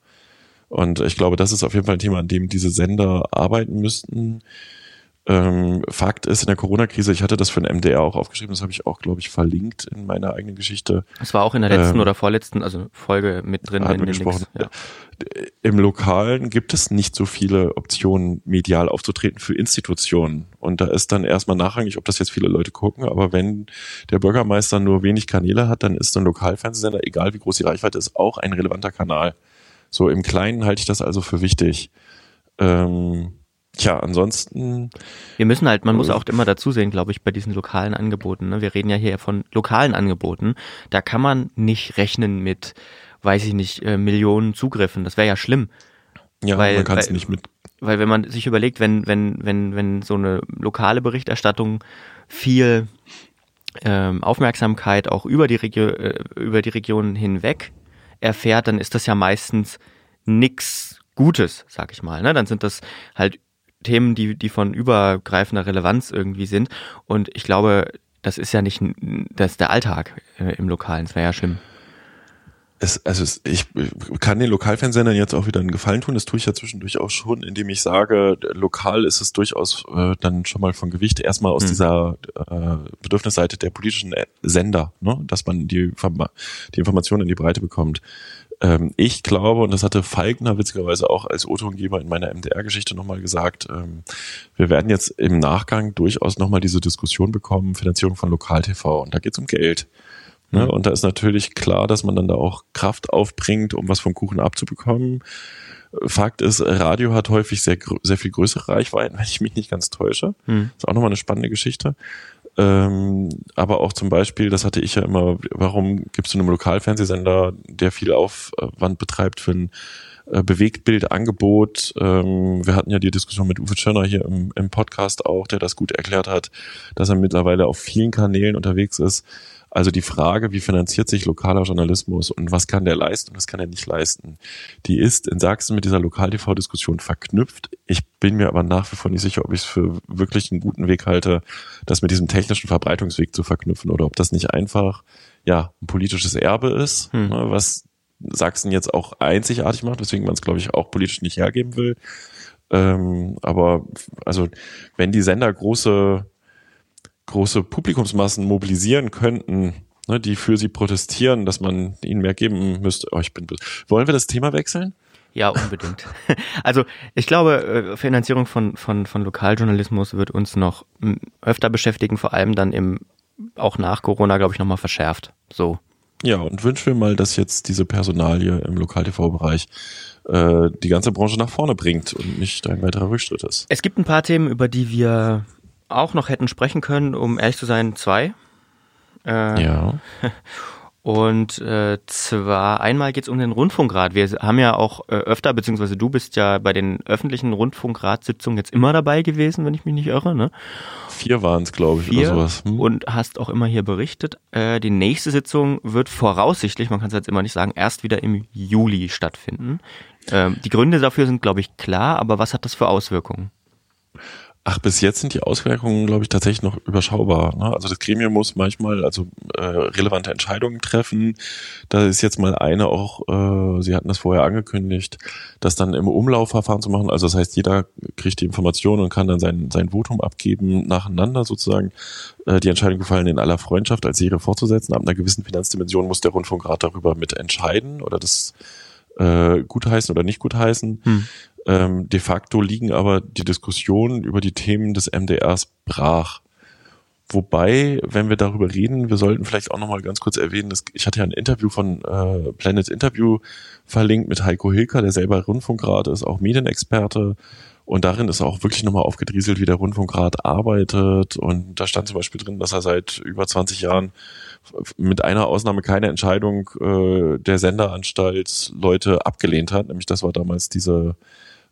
Und ich glaube, das ist auf jeden Fall ein Thema, an dem diese Sender arbeiten müssten. Ähm, Fakt ist, in der Corona-Krise, ich hatte das für den MDR auch aufgeschrieben, das habe ich auch, glaube ich, verlinkt in meiner eigenen Geschichte. Das war auch in der letzten ähm, oder vorletzten, also Folge mit drin. in den gesprochen. Ja. Im Lokalen gibt es nicht so viele Optionen, medial aufzutreten für Institutionen. Und da ist dann erstmal nachrangig, ob das jetzt viele Leute gucken. Aber wenn der Bürgermeister nur wenig Kanäle hat, dann ist ein Lokalfernsehsender, egal wie groß die Reichweite ist, auch ein relevanter Kanal. So im Kleinen halte ich das also für wichtig. Ähm, Tja, ansonsten. Wir müssen halt, man muss auch immer dazu sehen, glaube ich, bei diesen lokalen Angeboten. Ne? Wir reden ja hier von lokalen Angeboten. Da kann man nicht rechnen mit, weiß ich nicht, äh, Millionen Zugriffen. Das wäre ja schlimm. Ja, weil, man kann es nicht mit. Weil wenn man sich überlegt, wenn, wenn, wenn, wenn so eine lokale Berichterstattung viel ähm, Aufmerksamkeit auch über die, Regio äh, über die Region hinweg erfährt, dann ist das ja meistens nix Gutes, sag ich mal. Ne? Dann sind das halt Themen, die, die von übergreifender Relevanz irgendwie sind. Und ich glaube, das ist ja nicht das der Alltag äh, im Lokalen. Das wäre ja schlimm. Es, also es, ich kann den Lokalfernsehern jetzt auch wieder einen Gefallen tun. Das tue ich ja zwischendurch auch schon, indem ich sage, lokal ist es durchaus äh, dann schon mal von Gewicht erstmal aus mhm. dieser äh, Bedürfnisseite der politischen Sender, ne? dass man die, die Informationen in die Breite bekommt. Ähm, ich glaube, und das hatte Falkner witzigerweise auch als O-Tongeber in meiner MDR-Geschichte nochmal gesagt, ähm, wir werden jetzt im Nachgang durchaus nochmal diese Diskussion bekommen, Finanzierung von Lokal-TV. Und da geht es um Geld. Ne? Mhm. Und da ist natürlich klar, dass man dann da auch Kraft aufbringt, um was vom Kuchen abzubekommen. Fakt ist, Radio hat häufig sehr, sehr viel größere Reichweiten, wenn ich mich nicht ganz täusche. Mhm. Ist auch nochmal eine spannende Geschichte. Ähm, aber auch zum Beispiel, das hatte ich ja immer, warum gibst du einem Lokalfernsehsender, der viel Aufwand betreibt für ein äh, Bewegtbildangebot. Ähm, wir hatten ja die Diskussion mit Uwe Tschörner hier im, im Podcast auch, der das gut erklärt hat, dass er mittlerweile auf vielen Kanälen unterwegs ist also die Frage, wie finanziert sich lokaler Journalismus und was kann der leisten und was kann er nicht leisten, die ist in Sachsen mit dieser Lokal-TV-Diskussion verknüpft. Ich bin mir aber nach wie vor nicht sicher, ob ich es für wirklich einen guten Weg halte, das mit diesem technischen Verbreitungsweg zu verknüpfen oder ob das nicht einfach ja ein politisches Erbe ist, hm. Ne, was Sachsen jetzt auch einzigartig macht, weswegen man es, glaube ich, auch politisch nicht hergeben will. Ähm, aber also wenn die Sender große große Publikumsmassen mobilisieren könnten, ne, die für sie protestieren, dass man ihnen mehr geben müsste. Oh, ich bin. Wollen wir das Thema wechseln? Ja, unbedingt. Also ich glaube, äh, Finanzierung von, von, von Lokaljournalismus wird uns noch öfter beschäftigen, vor allem dann im, auch nach Corona, glaube ich, nochmal verschärft. So. Ja, und wünschen wir mal, dass jetzt diese Personalie im Lokal-TV-Bereich äh, die ganze Branche nach vorne bringt und nicht ein weiterer Rückschritt ist. Es gibt ein paar Themen, über die wir auch noch hätten sprechen können, um ehrlich zu sein, zwei. Äh, ja. Und äh, zwar einmal geht es um den Rundfunkrat. Wir haben ja auch äh, öfter, beziehungsweise du bist ja bei den öffentlichen Rundfunkratssitzungen jetzt immer dabei gewesen, wenn ich mich nicht irre. Ne? Vier waren es, glaube ich, Vier oder sowas. Hm? Und hast auch immer hier berichtet. Äh, die nächste Sitzung wird voraussichtlich, man kann es jetzt immer nicht sagen, erst wieder im Juli stattfinden. Ähm, die Gründe dafür sind, glaube ich, klar, aber was hat das für Auswirkungen? Ach, bis jetzt sind die Auswirkungen, glaube ich, tatsächlich noch überschaubar. Ne? Also das Gremium muss manchmal also äh, relevante Entscheidungen treffen. Da ist jetzt mal eine auch, äh, Sie hatten das vorher angekündigt, das dann im Umlaufverfahren zu machen. Also das heißt, jeder kriegt die Information und kann dann sein, sein Votum abgeben, nacheinander sozusagen. Äh, die Entscheidung gefallen in aller Freundschaft als Serie fortzusetzen. Ab einer gewissen Finanzdimension muss der Rundfunkrat darüber mit entscheiden oder das äh, gutheißen oder nicht gutheißen. Hm. Ähm, de facto liegen aber die Diskussionen über die Themen des MDRs brach. Wobei, wenn wir darüber reden, wir sollten vielleicht auch nochmal ganz kurz erwähnen, dass ich hatte ja ein Interview von äh, Planet Interview verlinkt mit Heiko Hilker, der selber Rundfunkrat ist, auch Medienexperte. Und darin ist auch wirklich nochmal aufgedrieselt, wie der Rundfunkrat arbeitet. Und da stand zum Beispiel drin, dass er seit über 20 Jahren mit einer Ausnahme keine Entscheidung äh, der Senderanstalt Leute abgelehnt hat. Nämlich das war damals diese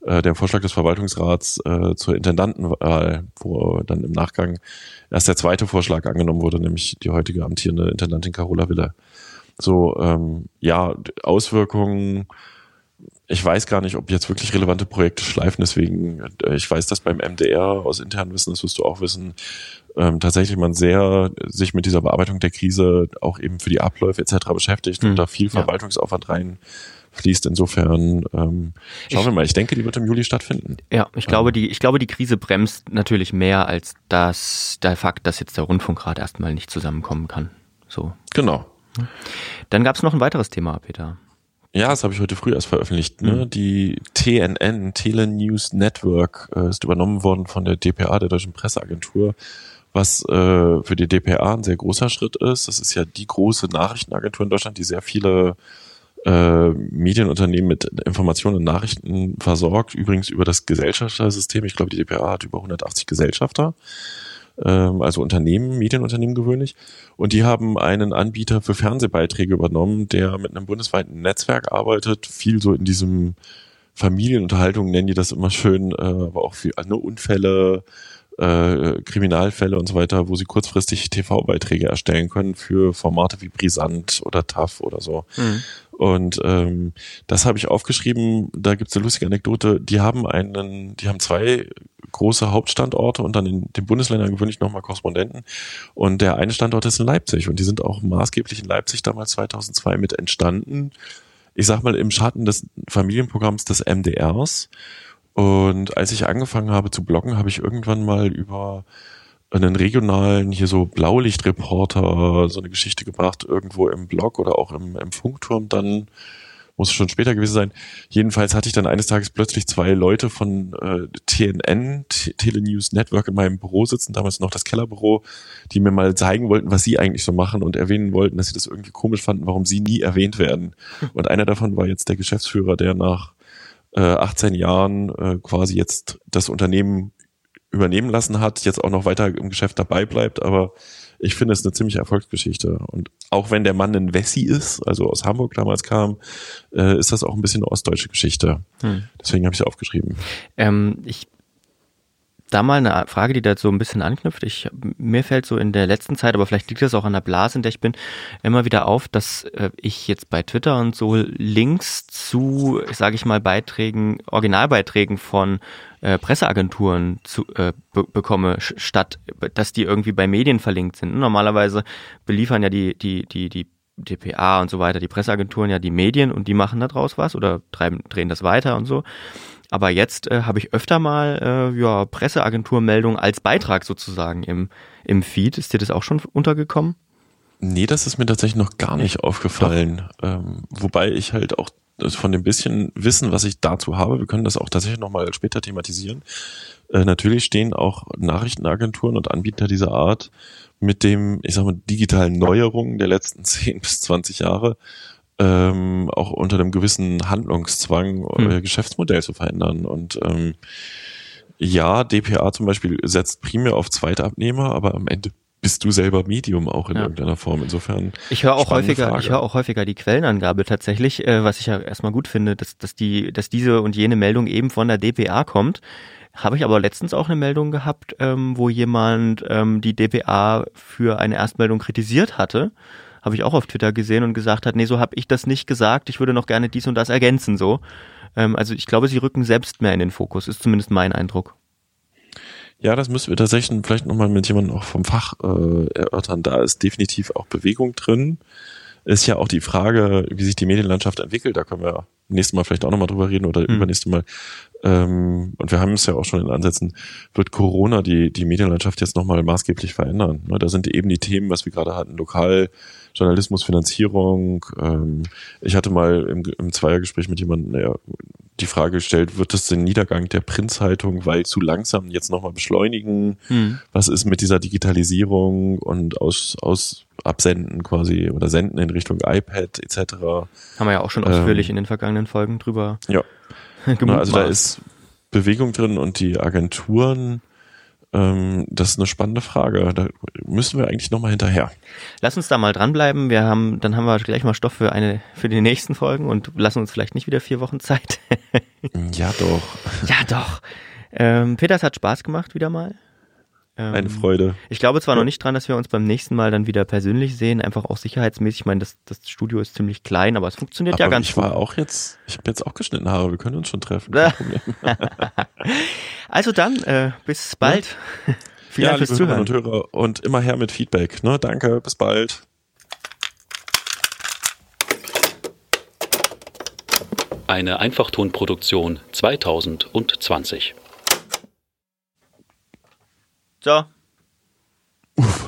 äh, der Vorschlag des Verwaltungsrats äh, zur Intendantenwahl, wo dann im Nachgang erst der zweite Vorschlag angenommen wurde, nämlich die heutige amtierende Intendantin Carola Wille. So, ähm, ja, Auswirkungen, ich weiß gar nicht, ob jetzt wirklich relevante Projekte schleifen, deswegen, äh, ich weiß, dass beim MDR aus internen Wissen, das wirst du auch wissen, ähm, tatsächlich man sehr sich mit dieser Bearbeitung der Krise auch eben für die Abläufe etc. beschäftigt mhm. und da viel Verwaltungsaufwand rein fließt. Insofern ähm, schauen ich, wir mal. Ich denke, die wird im Juli stattfinden. Ja, ich glaube, die, ich glaube, die Krise bremst natürlich mehr als das, der Fakt, dass jetzt der Rundfunkrat erstmal nicht zusammenkommen kann. So. Genau. Dann gab es noch ein weiteres Thema, Peter. Ja, das habe ich heute früh erst veröffentlicht. Ne? Mhm. Die TNN, Telenews Network, äh, ist übernommen worden von der DPA, der Deutschen Presseagentur, was äh, für die DPA ein sehr großer Schritt ist. Das ist ja die große Nachrichtenagentur in Deutschland, die sehr viele äh, Medienunternehmen mit Informationen und Nachrichten versorgt. Übrigens über das Gesellschaftersystem. Ich glaube, die DPA hat über 180 Gesellschafter, ähm, also Unternehmen, Medienunternehmen gewöhnlich. Und die haben einen Anbieter für Fernsehbeiträge übernommen, der mit einem bundesweiten Netzwerk arbeitet, viel so in diesem Familienunterhaltung nennen die das immer schön, äh, aber auch viel also Unfälle, äh, Kriminalfälle und so weiter, wo sie kurzfristig TV-Beiträge erstellen können für Formate wie Brisant oder TAF oder so. Mhm. Und ähm, das habe ich aufgeschrieben. Da gibt es eine lustige Anekdote. Die haben einen, die haben zwei große Hauptstandorte und dann in den Bundesländern gewöhnlich nochmal Korrespondenten. Und der eine Standort ist in Leipzig und die sind auch maßgeblich in Leipzig damals 2002 mit entstanden. Ich sag mal im Schatten des Familienprogramms des MDRs. Und als ich angefangen habe zu bloggen, habe ich irgendwann mal über einen regionalen, hier so Blaulichtreporter, so eine Geschichte gebracht, irgendwo im Blog oder auch im, im Funkturm dann, muss schon später gewesen sein. Jedenfalls hatte ich dann eines Tages plötzlich zwei Leute von äh, TNN, T Telenews Network, in meinem Büro sitzen, damals noch das Kellerbüro, die mir mal zeigen wollten, was sie eigentlich so machen und erwähnen wollten, dass sie das irgendwie komisch fanden, warum sie nie erwähnt werden. Und einer davon war jetzt der Geschäftsführer, der nach äh, 18 Jahren äh, quasi jetzt das Unternehmen übernehmen lassen hat, jetzt auch noch weiter im Geschäft dabei bleibt, aber ich finde es eine ziemliche Erfolgsgeschichte. Und auch wenn der Mann ein Wessi ist, also aus Hamburg damals kam, äh, ist das auch ein bisschen eine ostdeutsche Geschichte. Hm. Deswegen habe ich es aufgeschrieben. Ähm, ich da mal eine Frage, die da so ein bisschen anknüpft. Ich, mir fällt so in der letzten Zeit, aber vielleicht liegt das auch an der Blase, in der ich bin, immer wieder auf, dass äh, ich jetzt bei Twitter und so Links zu, sage ich mal, Beiträgen, Originalbeiträgen von äh, Presseagenturen zu, äh, be bekomme, statt dass die irgendwie bei Medien verlinkt sind. Normalerweise beliefern ja die, die, die, die DPA und so weiter, die Presseagenturen ja die Medien und die machen da draus was oder treiben, drehen das weiter und so. Aber jetzt äh, habe ich öfter mal äh, ja, Presseagenturmeldungen als Beitrag sozusagen im, im Feed. Ist dir das auch schon untergekommen? Nee, das ist mir tatsächlich noch gar nicht aufgefallen. Ähm, wobei ich halt auch von dem bisschen Wissen, was ich dazu habe, wir können das auch tatsächlich nochmal später thematisieren. Äh, natürlich stehen auch Nachrichtenagenturen und Anbieter dieser Art mit dem, ich sag mal, digitalen Neuerungen der letzten 10 bis 20 Jahre ähm, auch unter einem gewissen Handlungszwang hm. euer Geschäftsmodell zu verändern. Und ähm, ja, DPA zum Beispiel setzt primär auf Zweitabnehmer, aber am Ende bist du selber Medium auch in ja. irgendeiner Form. Insofern. Ich höre auch häufiger, Frage. ich höre auch häufiger die Quellenangabe tatsächlich, äh, was ich ja erstmal gut finde, dass, dass die, dass diese und jene Meldung eben von der DPA kommt. Habe ich aber letztens auch eine Meldung gehabt, ähm, wo jemand ähm, die DPA für eine Erstmeldung kritisiert hatte. Habe ich auch auf Twitter gesehen und gesagt hat, nee, so habe ich das nicht gesagt. Ich würde noch gerne dies und das ergänzen so. Ähm, also ich glaube, sie rücken selbst mehr in den Fokus, ist zumindest mein Eindruck. Ja, das müssen wir tatsächlich vielleicht nochmal mit jemandem auch vom Fach äh, erörtern. Da ist definitiv auch Bewegung drin. Ist ja auch die Frage, wie sich die Medienlandschaft entwickelt. Da können wir nächstes Mal vielleicht auch nochmal drüber reden oder mhm. übernächste Mal. Ähm, und wir haben es ja auch schon in Ansätzen, wird Corona die, die Medienlandschaft jetzt nochmal maßgeblich verändern. Ne? Da sind eben die Themen, was wir gerade hatten, lokal, Journalismusfinanzierung. Ähm, ich hatte mal im, im Zweiergespräch mit jemandem der die Frage gestellt, wird es den Niedergang der Printzeitung, weil zu langsam jetzt nochmal beschleunigen? Hm. Was ist mit dieser Digitalisierung und aus, aus Absenden quasi oder Senden in Richtung iPad etc.? Haben wir ja auch schon ausführlich ähm, in den vergangenen Folgen drüber. Ja. also da ist Bewegung drin und die Agenturen ähm, das ist eine spannende Frage. Da müssen wir eigentlich nochmal hinterher. Lass uns da mal dranbleiben. Wir haben, dann haben wir gleich mal Stoff für eine, für die nächsten Folgen und lassen uns vielleicht nicht wieder vier Wochen Zeit. ja, doch. Ja, doch. Ähm, Peter, es hat Spaß gemacht wieder mal. Ähm, Eine Freude. Ich glaube zwar noch nicht dran, dass wir uns beim nächsten Mal dann wieder persönlich sehen, einfach auch sicherheitsmäßig. Ich meine, das, das Studio ist ziemlich klein, aber es funktioniert aber ja ganz ich gut. Ich war auch jetzt, ich habe jetzt auch geschnitten Haare, wir können uns schon treffen. Kein Problem. also dann, äh, bis bald. Ja. Vielen ja, Dank fürs Zuhören. und Hörer und immer her mit Feedback. Ne? Danke, bis bald. Eine Einfachtonproduktion 2020. 자. 우후.